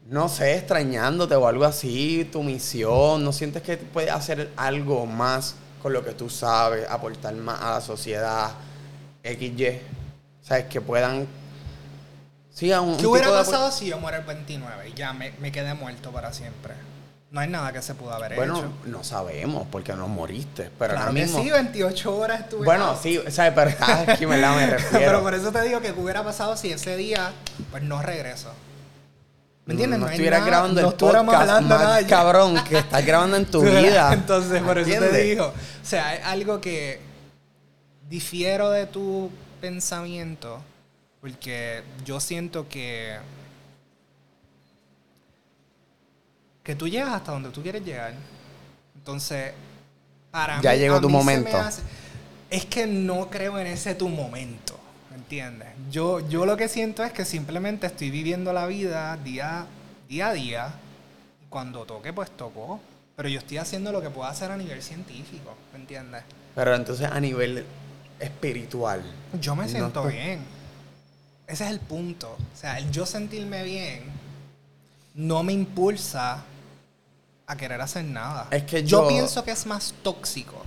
no sé, extrañándote o algo así, tu misión, no sientes que puedes hacer algo más con lo que tú sabes, aportar más a la sociedad, XY, sabes, que puedan... Sí, a un, un ¿Qué hubiera tipo de- pasado si yo muero el 29 y ya me, me quedé muerto para siempre? No hay nada que se pudo haber Bueno, hecho. no sabemos porque no moriste, pero claro ahora que mismo... sí, 28 horas estuve. bueno, out. sí, sabes, pero ah, aquí me (laughs) la me refiero. Pero por eso te digo que qué hubiera pasado si ese día, pues no regreso. ¿Me entiendes? No, hay estuvieras nada- grabando no el podcast hablando más nada cabrón que estás grabando en tu (laughs) vida. Entonces, por eso te digo. O sea, es algo que difiero de tu pensamiento. Porque yo siento que. Que tú llegas hasta donde tú quieres llegar. Entonces, para Ya mí. llegó a tu mí se me momento. hace- es que no creo en ese tu momento. ¿Me entiendes? Yo, yo lo que siento es que simplemente estoy viviendo la vida día, día a día. Y cuando toque, pues tocó. Pero yo estoy haciendo lo que puedo hacer a nivel científico. ¿Me entiendes? Pero entonces a nivel espiritual. Yo me siento bien. Ese es el punto. O sea, el yo sentirme bien no me impulsa a querer hacer nada. Es que yo yo- pienso que es más tóxico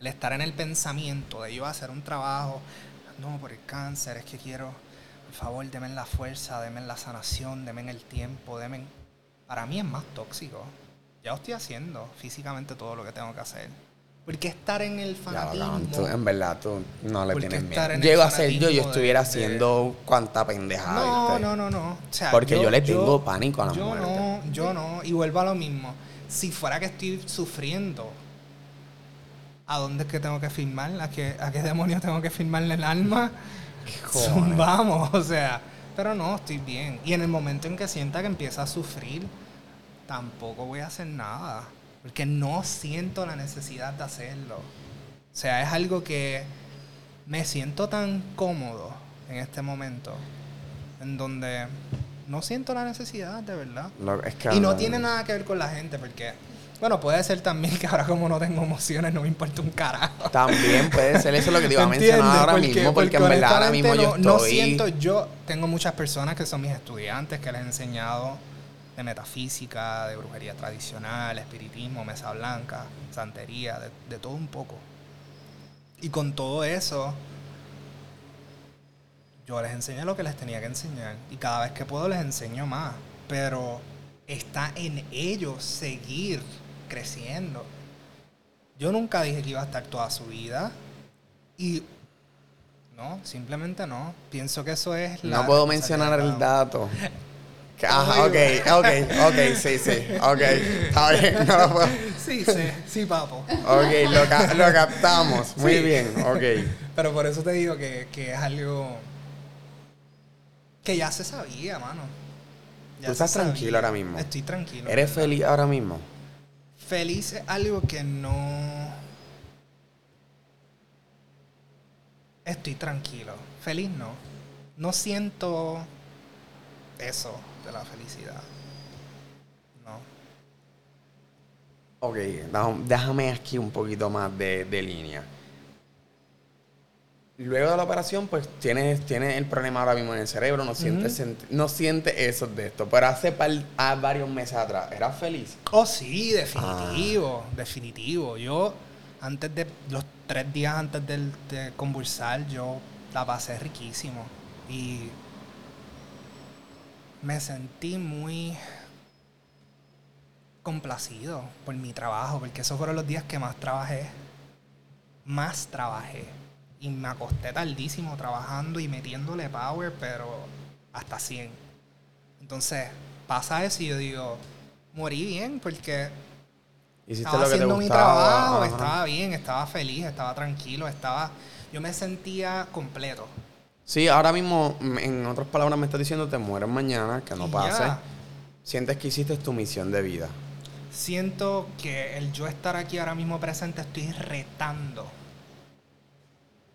el estar en el pensamiento de yo hacer un trabajo. No, por el cáncer, es que quiero, por favor, denme la fuerza, denme la sanación, denme el tiempo, denme... Para mí es más tóxico. Ya estoy haciendo físicamente todo lo que tengo que hacer. Porque estar en el Ya, fanatismo... cabrón, tú, en verdad, tú no le tienes miedo. Llego a ser yo, yo estuviera de- de- haciendo cuanta pendejada. No, no, no, no. O sea, Porque yo le tengo pánico a la yo muerte. no, yo no. Y vuelvo a lo mismo. Si fuera que estoy sufriendo, ¿a dónde es que tengo que firmar? ¿A qué, a qué demonios tengo que firmarle el alma? (laughs) Vamos, (laughs) o sea. Pero no, estoy bien. Y en el momento en que sienta que empieza a sufrir, tampoco voy a hacer nada. Porque no siento la necesidad de hacerlo. O sea, es algo que me siento tan cómodo en este momento, en donde no siento la necesidad, de verdad. Lo- es que Y no tiene nada que ver con la gente, porque, bueno, puede ser también que ahora como no tengo emociones, no me importa un carajo. También puede ser eso lo que te iba a mencionar ahora Porque- mismo, porque, en verdad ahora mismo yo no, estoy... no siento, yo tengo muchas personas que son mis estudiantes, que les he enseñado de metafísica, de brujería tradicional, espiritismo, mesa blanca, santería, de, de todo un poco. Y con todo eso, yo les enseñé lo que les tenía que enseñar. Y cada vez que puedo les enseño más. Pero está en ellos seguir creciendo. Yo nunca dije que iba a estar toda su vida. Y no, simplemente no. Pienso que eso es la No puedo mencionar el dato. (laughs) Ajá, ok, ok, ok, sí, sí, ok, está bien, no lo puedo. Sí, sí, sí, papo. Ok, lo, ca- lo captamos, muy Sí. bien, ok. Pero por eso te digo que, que es algo que ya se sabía, mano. Ya ¿Tú estás tranquilo ahora mismo? Estoy tranquilo. ¿Eres ¿verdad? feliz ahora mismo? Feliz es algo que no. Estoy tranquilo. Feliz no. No siento eso de la felicidad. No. Ok, déjame aquí un poquito más de, de línea. Luego de la operación, pues tienes, tienes el problema ahora mismo en el cerebro, no sientes, no sientes eso de esto. Pero hace par- a varios meses atrás, ¿eras feliz? Oh, sí, definitivo, Ah. definitivo. Yo, antes de los tres días antes del, de convulsar, yo la pasé riquísimo. Y me sentí muy complacido por mi trabajo, porque esos fueron los días que más trabajé. Más trabajé. Y me acosté tardísimo trabajando y metiéndole power, pero hasta 100. Entonces, pasa eso y yo digo, morí bien porque Hiciste estaba lo que te haciendo mi trabajo, ajá. estaba bien, estaba feliz, estaba tranquilo, estaba... Yo me sentía completo. Sí, ahora mismo, mm, en otras palabras, me estás diciendo te mueres mañana, que no pase. ya. Sientes que hiciste tu misión de vida. Siento que el yo estar aquí ahora mismo presente estoy retando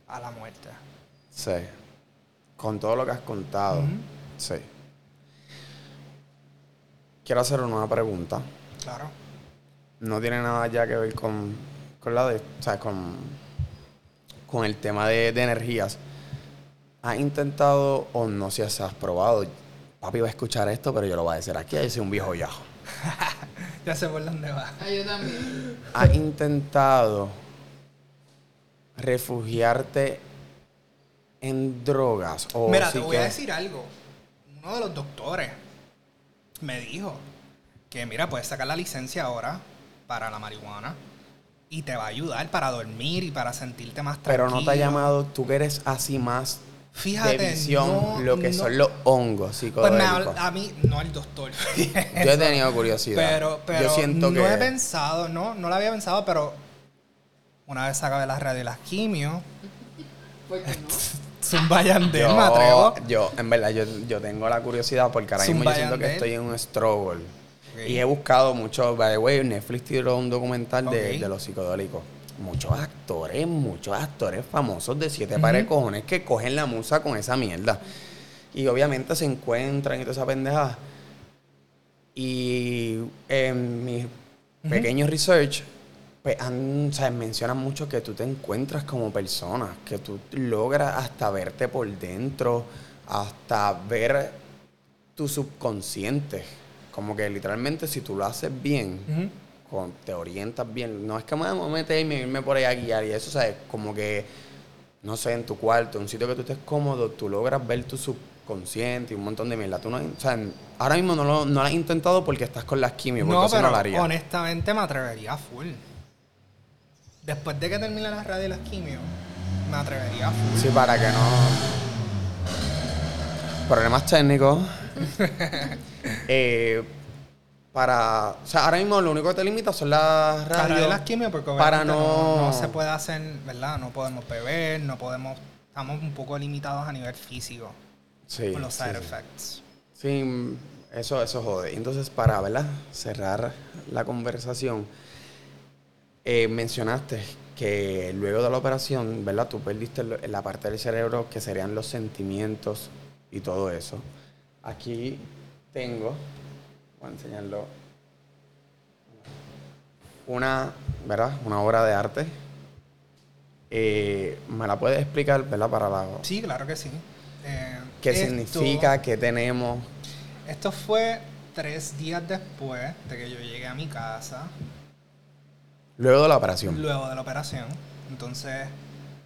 a la muerte. Sí. Con todo lo que has contado. Sí. Quiero hacer una nueva pregunta. Claro. No tiene nada ya que ver con, con la de. O sea, con, con el tema de, de energías. ¿Has intentado o no sé si has probado? Papi va a escuchar esto, pero yo lo voy a decir aquí. Yo soy un viejo ya. (laughs) Ya sé por dónde va. Ah, yo también. ¿Has intentado refugiarte en drogas? O Mira, sí te voy a decir algo. Uno de los doctores me dijo que, mira, puedes sacar la licencia ahora para la marihuana y te va a ayudar para dormir y para sentirte más Pero tranquilo. no te ha llamado, tú que eres así más Fíjate, de visión, no- lo que no- son los hongos Pues psicodélicos. me habla- a mí, no el doctor. (laughs) Yo he tenido curiosidad. Pero, pero Yo siento no que... he pensado, no, no lo había pensado, pero una vez acabé las radio y las quimio, ¿Por qué no? (laughs) Zumba Yandel, yo, me atrevo. yo, en verdad, yo, yo tengo la curiosidad porque ahora mismo yo siento que estoy en un struggle. Y he buscado mucho, by the way, Netflix tiró un documental de, de los psicodélicos. Muchos actores, muchos actores famosos de siete pares de cojones que cogen la musa con esa mierda. Y obviamente se encuentran y toda esa pendejada. Y en mi pequeño research, pues han, o sea, mencionan mucho que tú te encuentras como persona, que tú logras hasta verte por dentro, hasta ver tu subconsciente. Como que literalmente si tú lo haces bien. Con- te orientas bien. No es que me voy a meterme y irme por ahí a guiar y eso, ¿sabes? Como que, no sé, en tu cuarto, en un sitio que tú estés cómodo, tú logras ver tu subconsciente y un montón de mierda. Tú no, o sea, ahora mismo no lo, no lo has intentado porque estás con las quimios, No, eso no pero lo haría. honestamente me atrevería a full. Después de que termine la radio y las quimio, me atrevería a full. Sí, para que no. Problemas técnicos. (laughs) Eh, para. O sea, ahora mismo lo único que te limita son las Para radios. de las quimio, porque para no- no, no se puede hacer, ¿verdad? No podemos beber, no podemos. Estamos un poco limitados a nivel físico Sí, con los sí, side sí. effects. Sí, eso, eso jode. Entonces, para ¿verdad? cerrar la conversación, eh, mencionaste que luego de la operación, ¿verdad? Tú perdiste la parte del cerebro que serían los sentimientos y todo eso. Aquí tengo, voy a enseñarlo, una, ¿verdad? Una obra de arte. Eh, ¿Me la puedes explicar, ¿verdad? Para la... Sí, claro que sí. Eh, ¿Qué esto- significa? ¿Qué tenemos? Esto fue tres días después de que yo llegué a mi casa, Luego de la operación. luego de la operación. Entonces,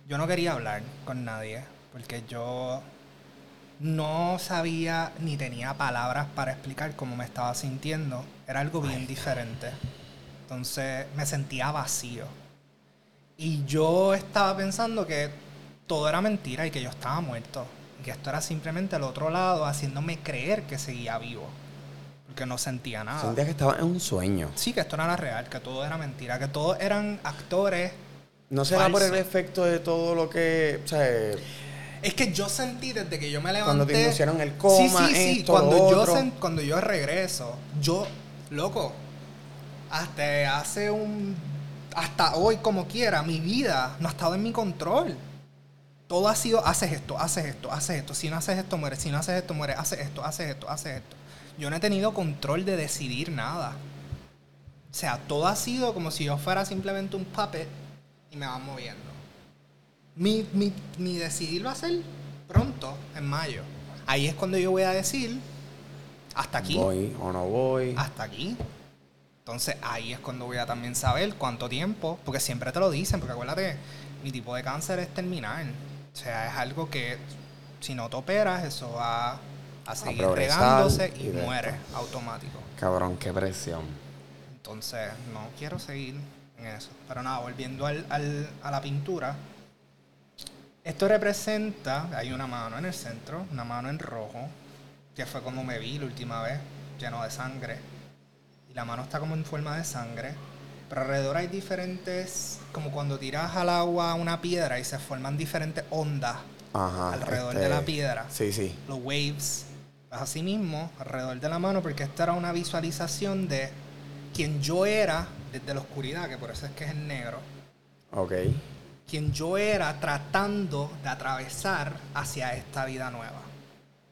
yo no quería hablar con nadie porque yo no sabía ni tenía palabras para explicar cómo me estaba sintiendo. Era algo bien diferente. Entonces, me sentía vacío. Y yo estaba pensando que todo era mentira y que yo estaba muerto. Y que esto era simplemente el otro lado haciéndome creer que seguía vivo. Porque no sentía nada. Sentía que estaba en un sueño. Sí, que esto no era real, que todo era mentira, que todos eran actores. ¿No será por el efecto de todo lo que... O sea, Es que yo sentí desde que yo me levanté. Cuando te inducieron el coma, sí, sí, sí. esto, cuando lo yo otro. sen- cuando yo regreso, yo, loco, hasta hace un, hasta hoy como quiera, mi vida no ha estado en mi control. Todo ha sido, haces esto, haces esto, haces esto. Si no haces esto, mueres. Si no haces esto, mueres. Haces esto, haces esto, haces esto. Yo no he tenido control de decidir nada. O sea, todo ha sido como si yo fuera simplemente un puppet y me van moviendo. Mi, mi, mi decidir va a ser pronto, en mayo. Ahí es cuando yo voy a decir, hasta aquí, voy o no voy. hasta aquí. Entonces ahí es cuando voy a también saber cuánto tiempo, porque siempre te lo dicen, porque acuérdate, mi tipo de cáncer es terminal. O sea, es algo que si no te operas, eso va a seguir progresar regándose y y, muere automático. Cabrón, qué presión. Entonces, no quiero seguir en eso. Pero nada, volviendo al, al- a la pintura. Esto representa, hay una mano en el centro, una mano en rojo, que fue como me vi la última vez, lleno de sangre. Y la mano está como en forma de sangre. Pero alrededor hay diferentes, como cuando tiras al agua una piedra y se forman diferentes ondas Ajá. alrededor este, de la piedra. Sí, sí. Los waves. Pues así mismo, alrededor de la mano, porque esta era una visualización de quien yo era desde la oscuridad, que por eso es que es el negro. Ok. Quien yo era tratando de atravesar hacia esta vida nueva,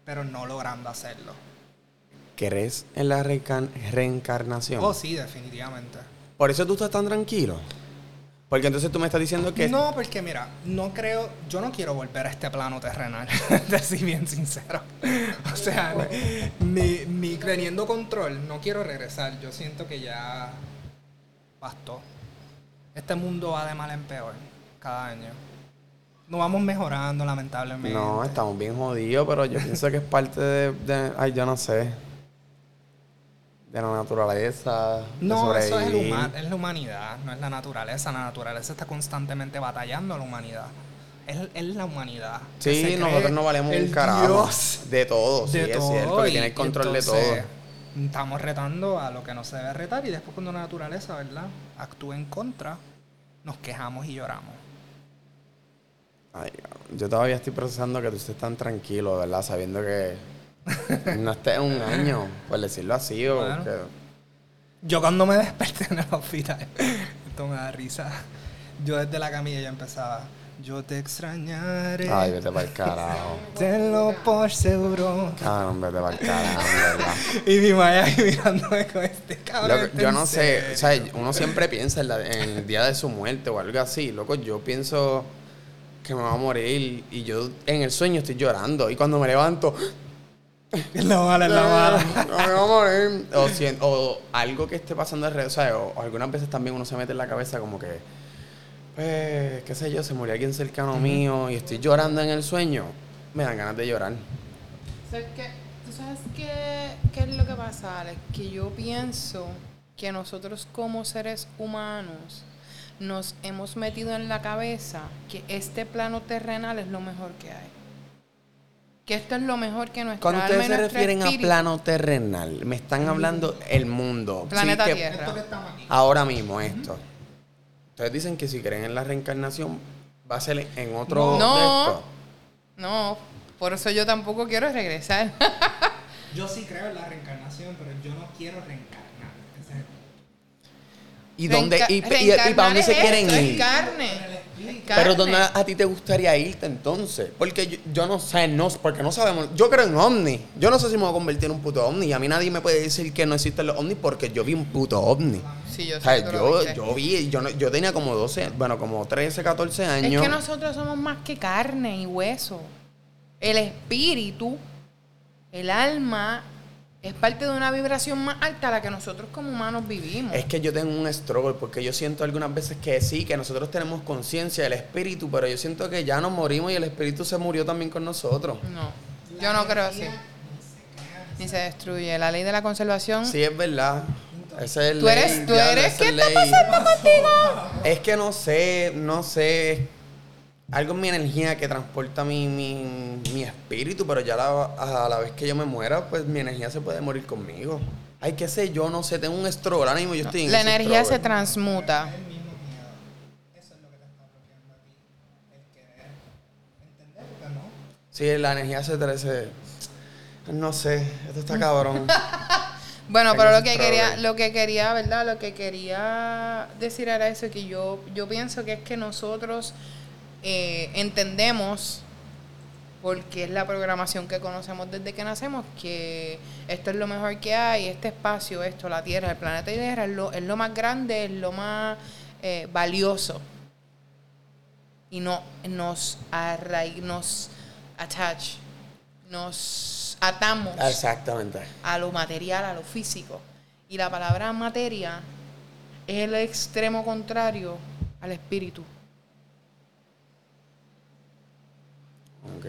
pero no logrando hacerlo. ¿Crees en la reencar- reencarnación? Oh, sí, definitivamente. Por eso tú estás tan tranquilo. Porque entonces tú me estás diciendo que... No, porque mira, no creo, yo no quiero volver a este plano terrenal, (laughs) de ser bien sincero. (laughs) O sea, mi, mi teniendo control, no quiero regresar. Yo siento que ya bastó. Este mundo va de mal en peor cada año. No vamos mejorando, lamentablemente. No, estamos bien jodidos, pero yo pienso que es parte de, de- Ay, yo no sé. De la naturaleza. de No, eso es, el huma- es la humanidad, no es la naturaleza. La naturaleza está constantemente batallando a la humanidad. Es, es la humanidad. Sí, nosotros no valemos un carajo. Dios De todo, sí, de es todo. cierto, que tiene el control de todo. Estamos retando a lo que no se debe retar y después cuando la naturaleza, ¿verdad? Actúa en contra, nos quejamos y lloramos. Ay, yo todavía estoy procesando que tú estés tan tranquilo, ¿verdad? Sabiendo que (laughs) no estés un año, por decirlo así, o Bueno. que- Yo cuando me desperté en el hospital, esto me da risa. Yo desde la camilla ya empezaba, yo te extrañaré, Ay, vete para el carajo. tenlo por seguro. Cabrón, vete para el carajo, ¿verdad? (laughs) Y mi madre ahí mirándome con este cabrón. Loco, ¿está yo no sé, o sea, uno siempre piensa en, la- en el día de su muerte o algo así. Loco, yo pienso que me va a morir y yo en el sueño estoy llorando. Y cuando me levanto, (laughs) Es la mala, es la mala. no me va a morir. O, si- o algo que esté pasando alrededor, o sea, o, o algunas veces también uno se mete en la cabeza como que, pues, qué sé yo, se murió alguien cercano mío y estoy llorando en el sueño. Me dan ganas de llorar. ¿Sabes qué? ¿Tú sabes qué, qué es lo que pasa, Alex? Que yo pienso que nosotros como seres humanos nos hemos metido en la cabeza que este plano terrenal es lo mejor que hay. Que esto es lo mejor que nuestra Cuando alma ustedes y se refieren a espíritu- plano terrenal, me están hablando el mundo. Planeta Sí, que- Tierra. Ahora mismo esto. Ustedes dicen que si creen en la reencarnación va a ser en otro No. No, por eso yo tampoco quiero regresar. Yo sí creo en la reencarnación, pero yo no quiero reencarnar. ¿Y dónde y, y- y para dónde se quieren es ir? carne. Es Pero. ¿dónde a ti te gustaría irte entonces? Porque yo, yo no sé, no, porque no sabemos. Yo creo en ovni. Yo no sé si me voy a convertir en un puto ovni. Y a mí nadie me puede decir que no existen los ovnis porque yo vi un puto ovni. Sí, yo O sea, yo, yo vi, yo, yo tenía como 12, bueno, como 13, 14 años. Es que nosotros somos más que carne y hueso. El espíritu, el alma, es parte de una vibración más alta a la que nosotros como humanos vivimos. Es que yo tengo un struggle porque yo siento algunas veces que sí, que nosotros tenemos conciencia del espíritu, pero yo siento que ya nos morimos y el espíritu se murió también con nosotros. No, yo no creo así. Ni se destruye. La ley de la conservación. Sí, es verdad. Esa es Tú ley, eres- tú eres- esa ¿qué es está ley. pasando contigo? Es que no sé, no sé. Algo en mi energía que transporta mi, mi, mi espíritu, pero ya la- a la vez que yo me muera, pues mi energía se puede morir conmigo. Ay, qué sé yo, no sé, tengo un struggle. Ahora mismo yo estoy en La energía se struggle. transmuta. el mismo miedo. Eso es lo que te está bloqueando a ti. El querer entender, porque no. Sí, la energía se trece. No sé, esto está cabrón. (laughs) Bueno, pero lo que quería, lo que quería, ¿verdad? Lo que quería decir era eso, que yo, yo pienso que es que nosotros eh, entendemos, porque es la programación que conocemos desde que nacemos, que esto es lo mejor que hay, este espacio, esto, la Tierra, el planeta Tierra, es lo, es lo más grande, es lo más eh, valioso. Y no nos arraig, nos attach, nos atamos Exactamente. a lo material, a lo físico. Y la palabra materia es el extremo contrario al espíritu. Ok.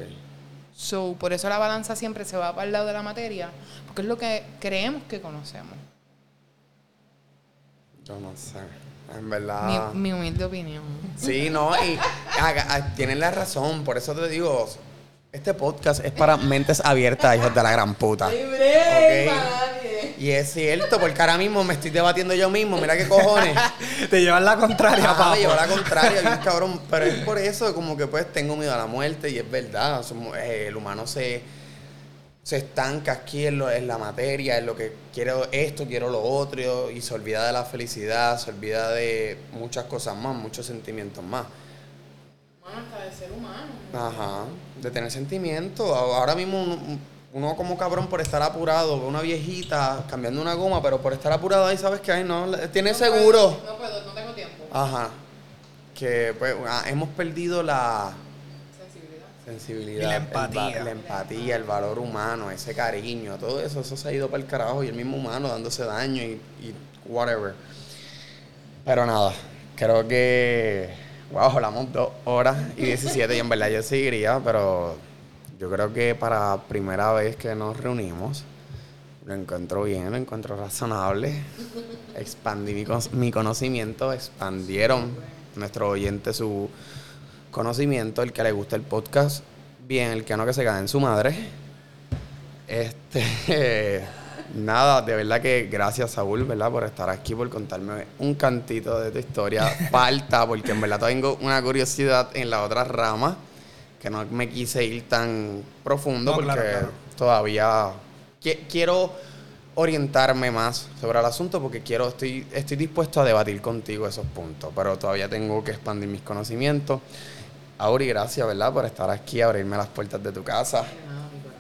So, por eso la balanza siempre se va para el lado de la materia, porque es lo que creemos que conocemos. Yo no sé. En verdad. Mi, mi humilde opinión. Sí, no, y (laughs) haga- ah, tienen la razón, por eso te digo, Este podcast es para mentes abiertas, hijos de la gran puta. Libre Ok. para nadie. Y es cierto, porque ahora mismo me estoy debatiendo yo mismo. Mira qué cojones. (laughs) Te llevan la contraria, papá. me llevó la contraria, bien (laughs) cabrón. Pero es por eso, como que pues tengo miedo a la muerte y es verdad. somos- eh, el humano se, se estanca aquí en, lo- en la materia, en lo que quiero esto, quiero lo otro, y se olvida de la felicidad, se olvida de muchas cosas más, muchos sentimientos más. Hasta de ser humano. Ajá, de tener sentimientos. Ahora mismo uno, como cabrón por estar apurado, ve una viejita cambiando una goma, pero por estar apurado ahí sabes que ay no, tiene No seguro. puedo, no puedo, no tengo tiempo. Ajá. Que pues ah, hemos perdido la Sensibilidad. sensibilidad, Y la el empatía. la empatía, el valor humano, ese cariño, todo eso, eso se ha ido para el carajo y el mismo humano dándose daño y, y whatever. Pero nada, creo que, wow, hablamos dos horas y 17 y en verdad yo seguiría, pero yo creo que para primera vez que nos reunimos, lo encuentro bien, lo encuentro razonable. Expandí mi, mi conocimiento, expandieron nuestro oyente su conocimiento, el que le gusta el podcast, bien, el que no que se cae en su madre. Este, (laughs) nada, de verdad que gracias Saúl, ¿verdad? Por estar aquí, por contarme un cantito de tu historia. (laughs) Falta, porque en verdad tengo una curiosidad en la otra rama, que no me quise ir tan profundo, No, porque claro, claro. todavía qui- quiero orientarme más sobre el asunto porque quiero, estoy, estoy dispuesto a debatir contigo esos puntos, pero todavía tengo que expandir mis conocimientos. Auri, gracias, ¿verdad? Por estar aquí, abrirme las puertas de tu casa,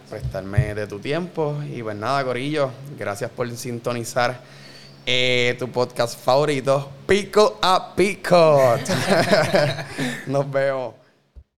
prestarme de tu tiempo. Y pues nada, Corillo, gracias por sintonizar eh, tu podcast favorito, Pico a Pico. (laughs) (laughs) Nos vemos.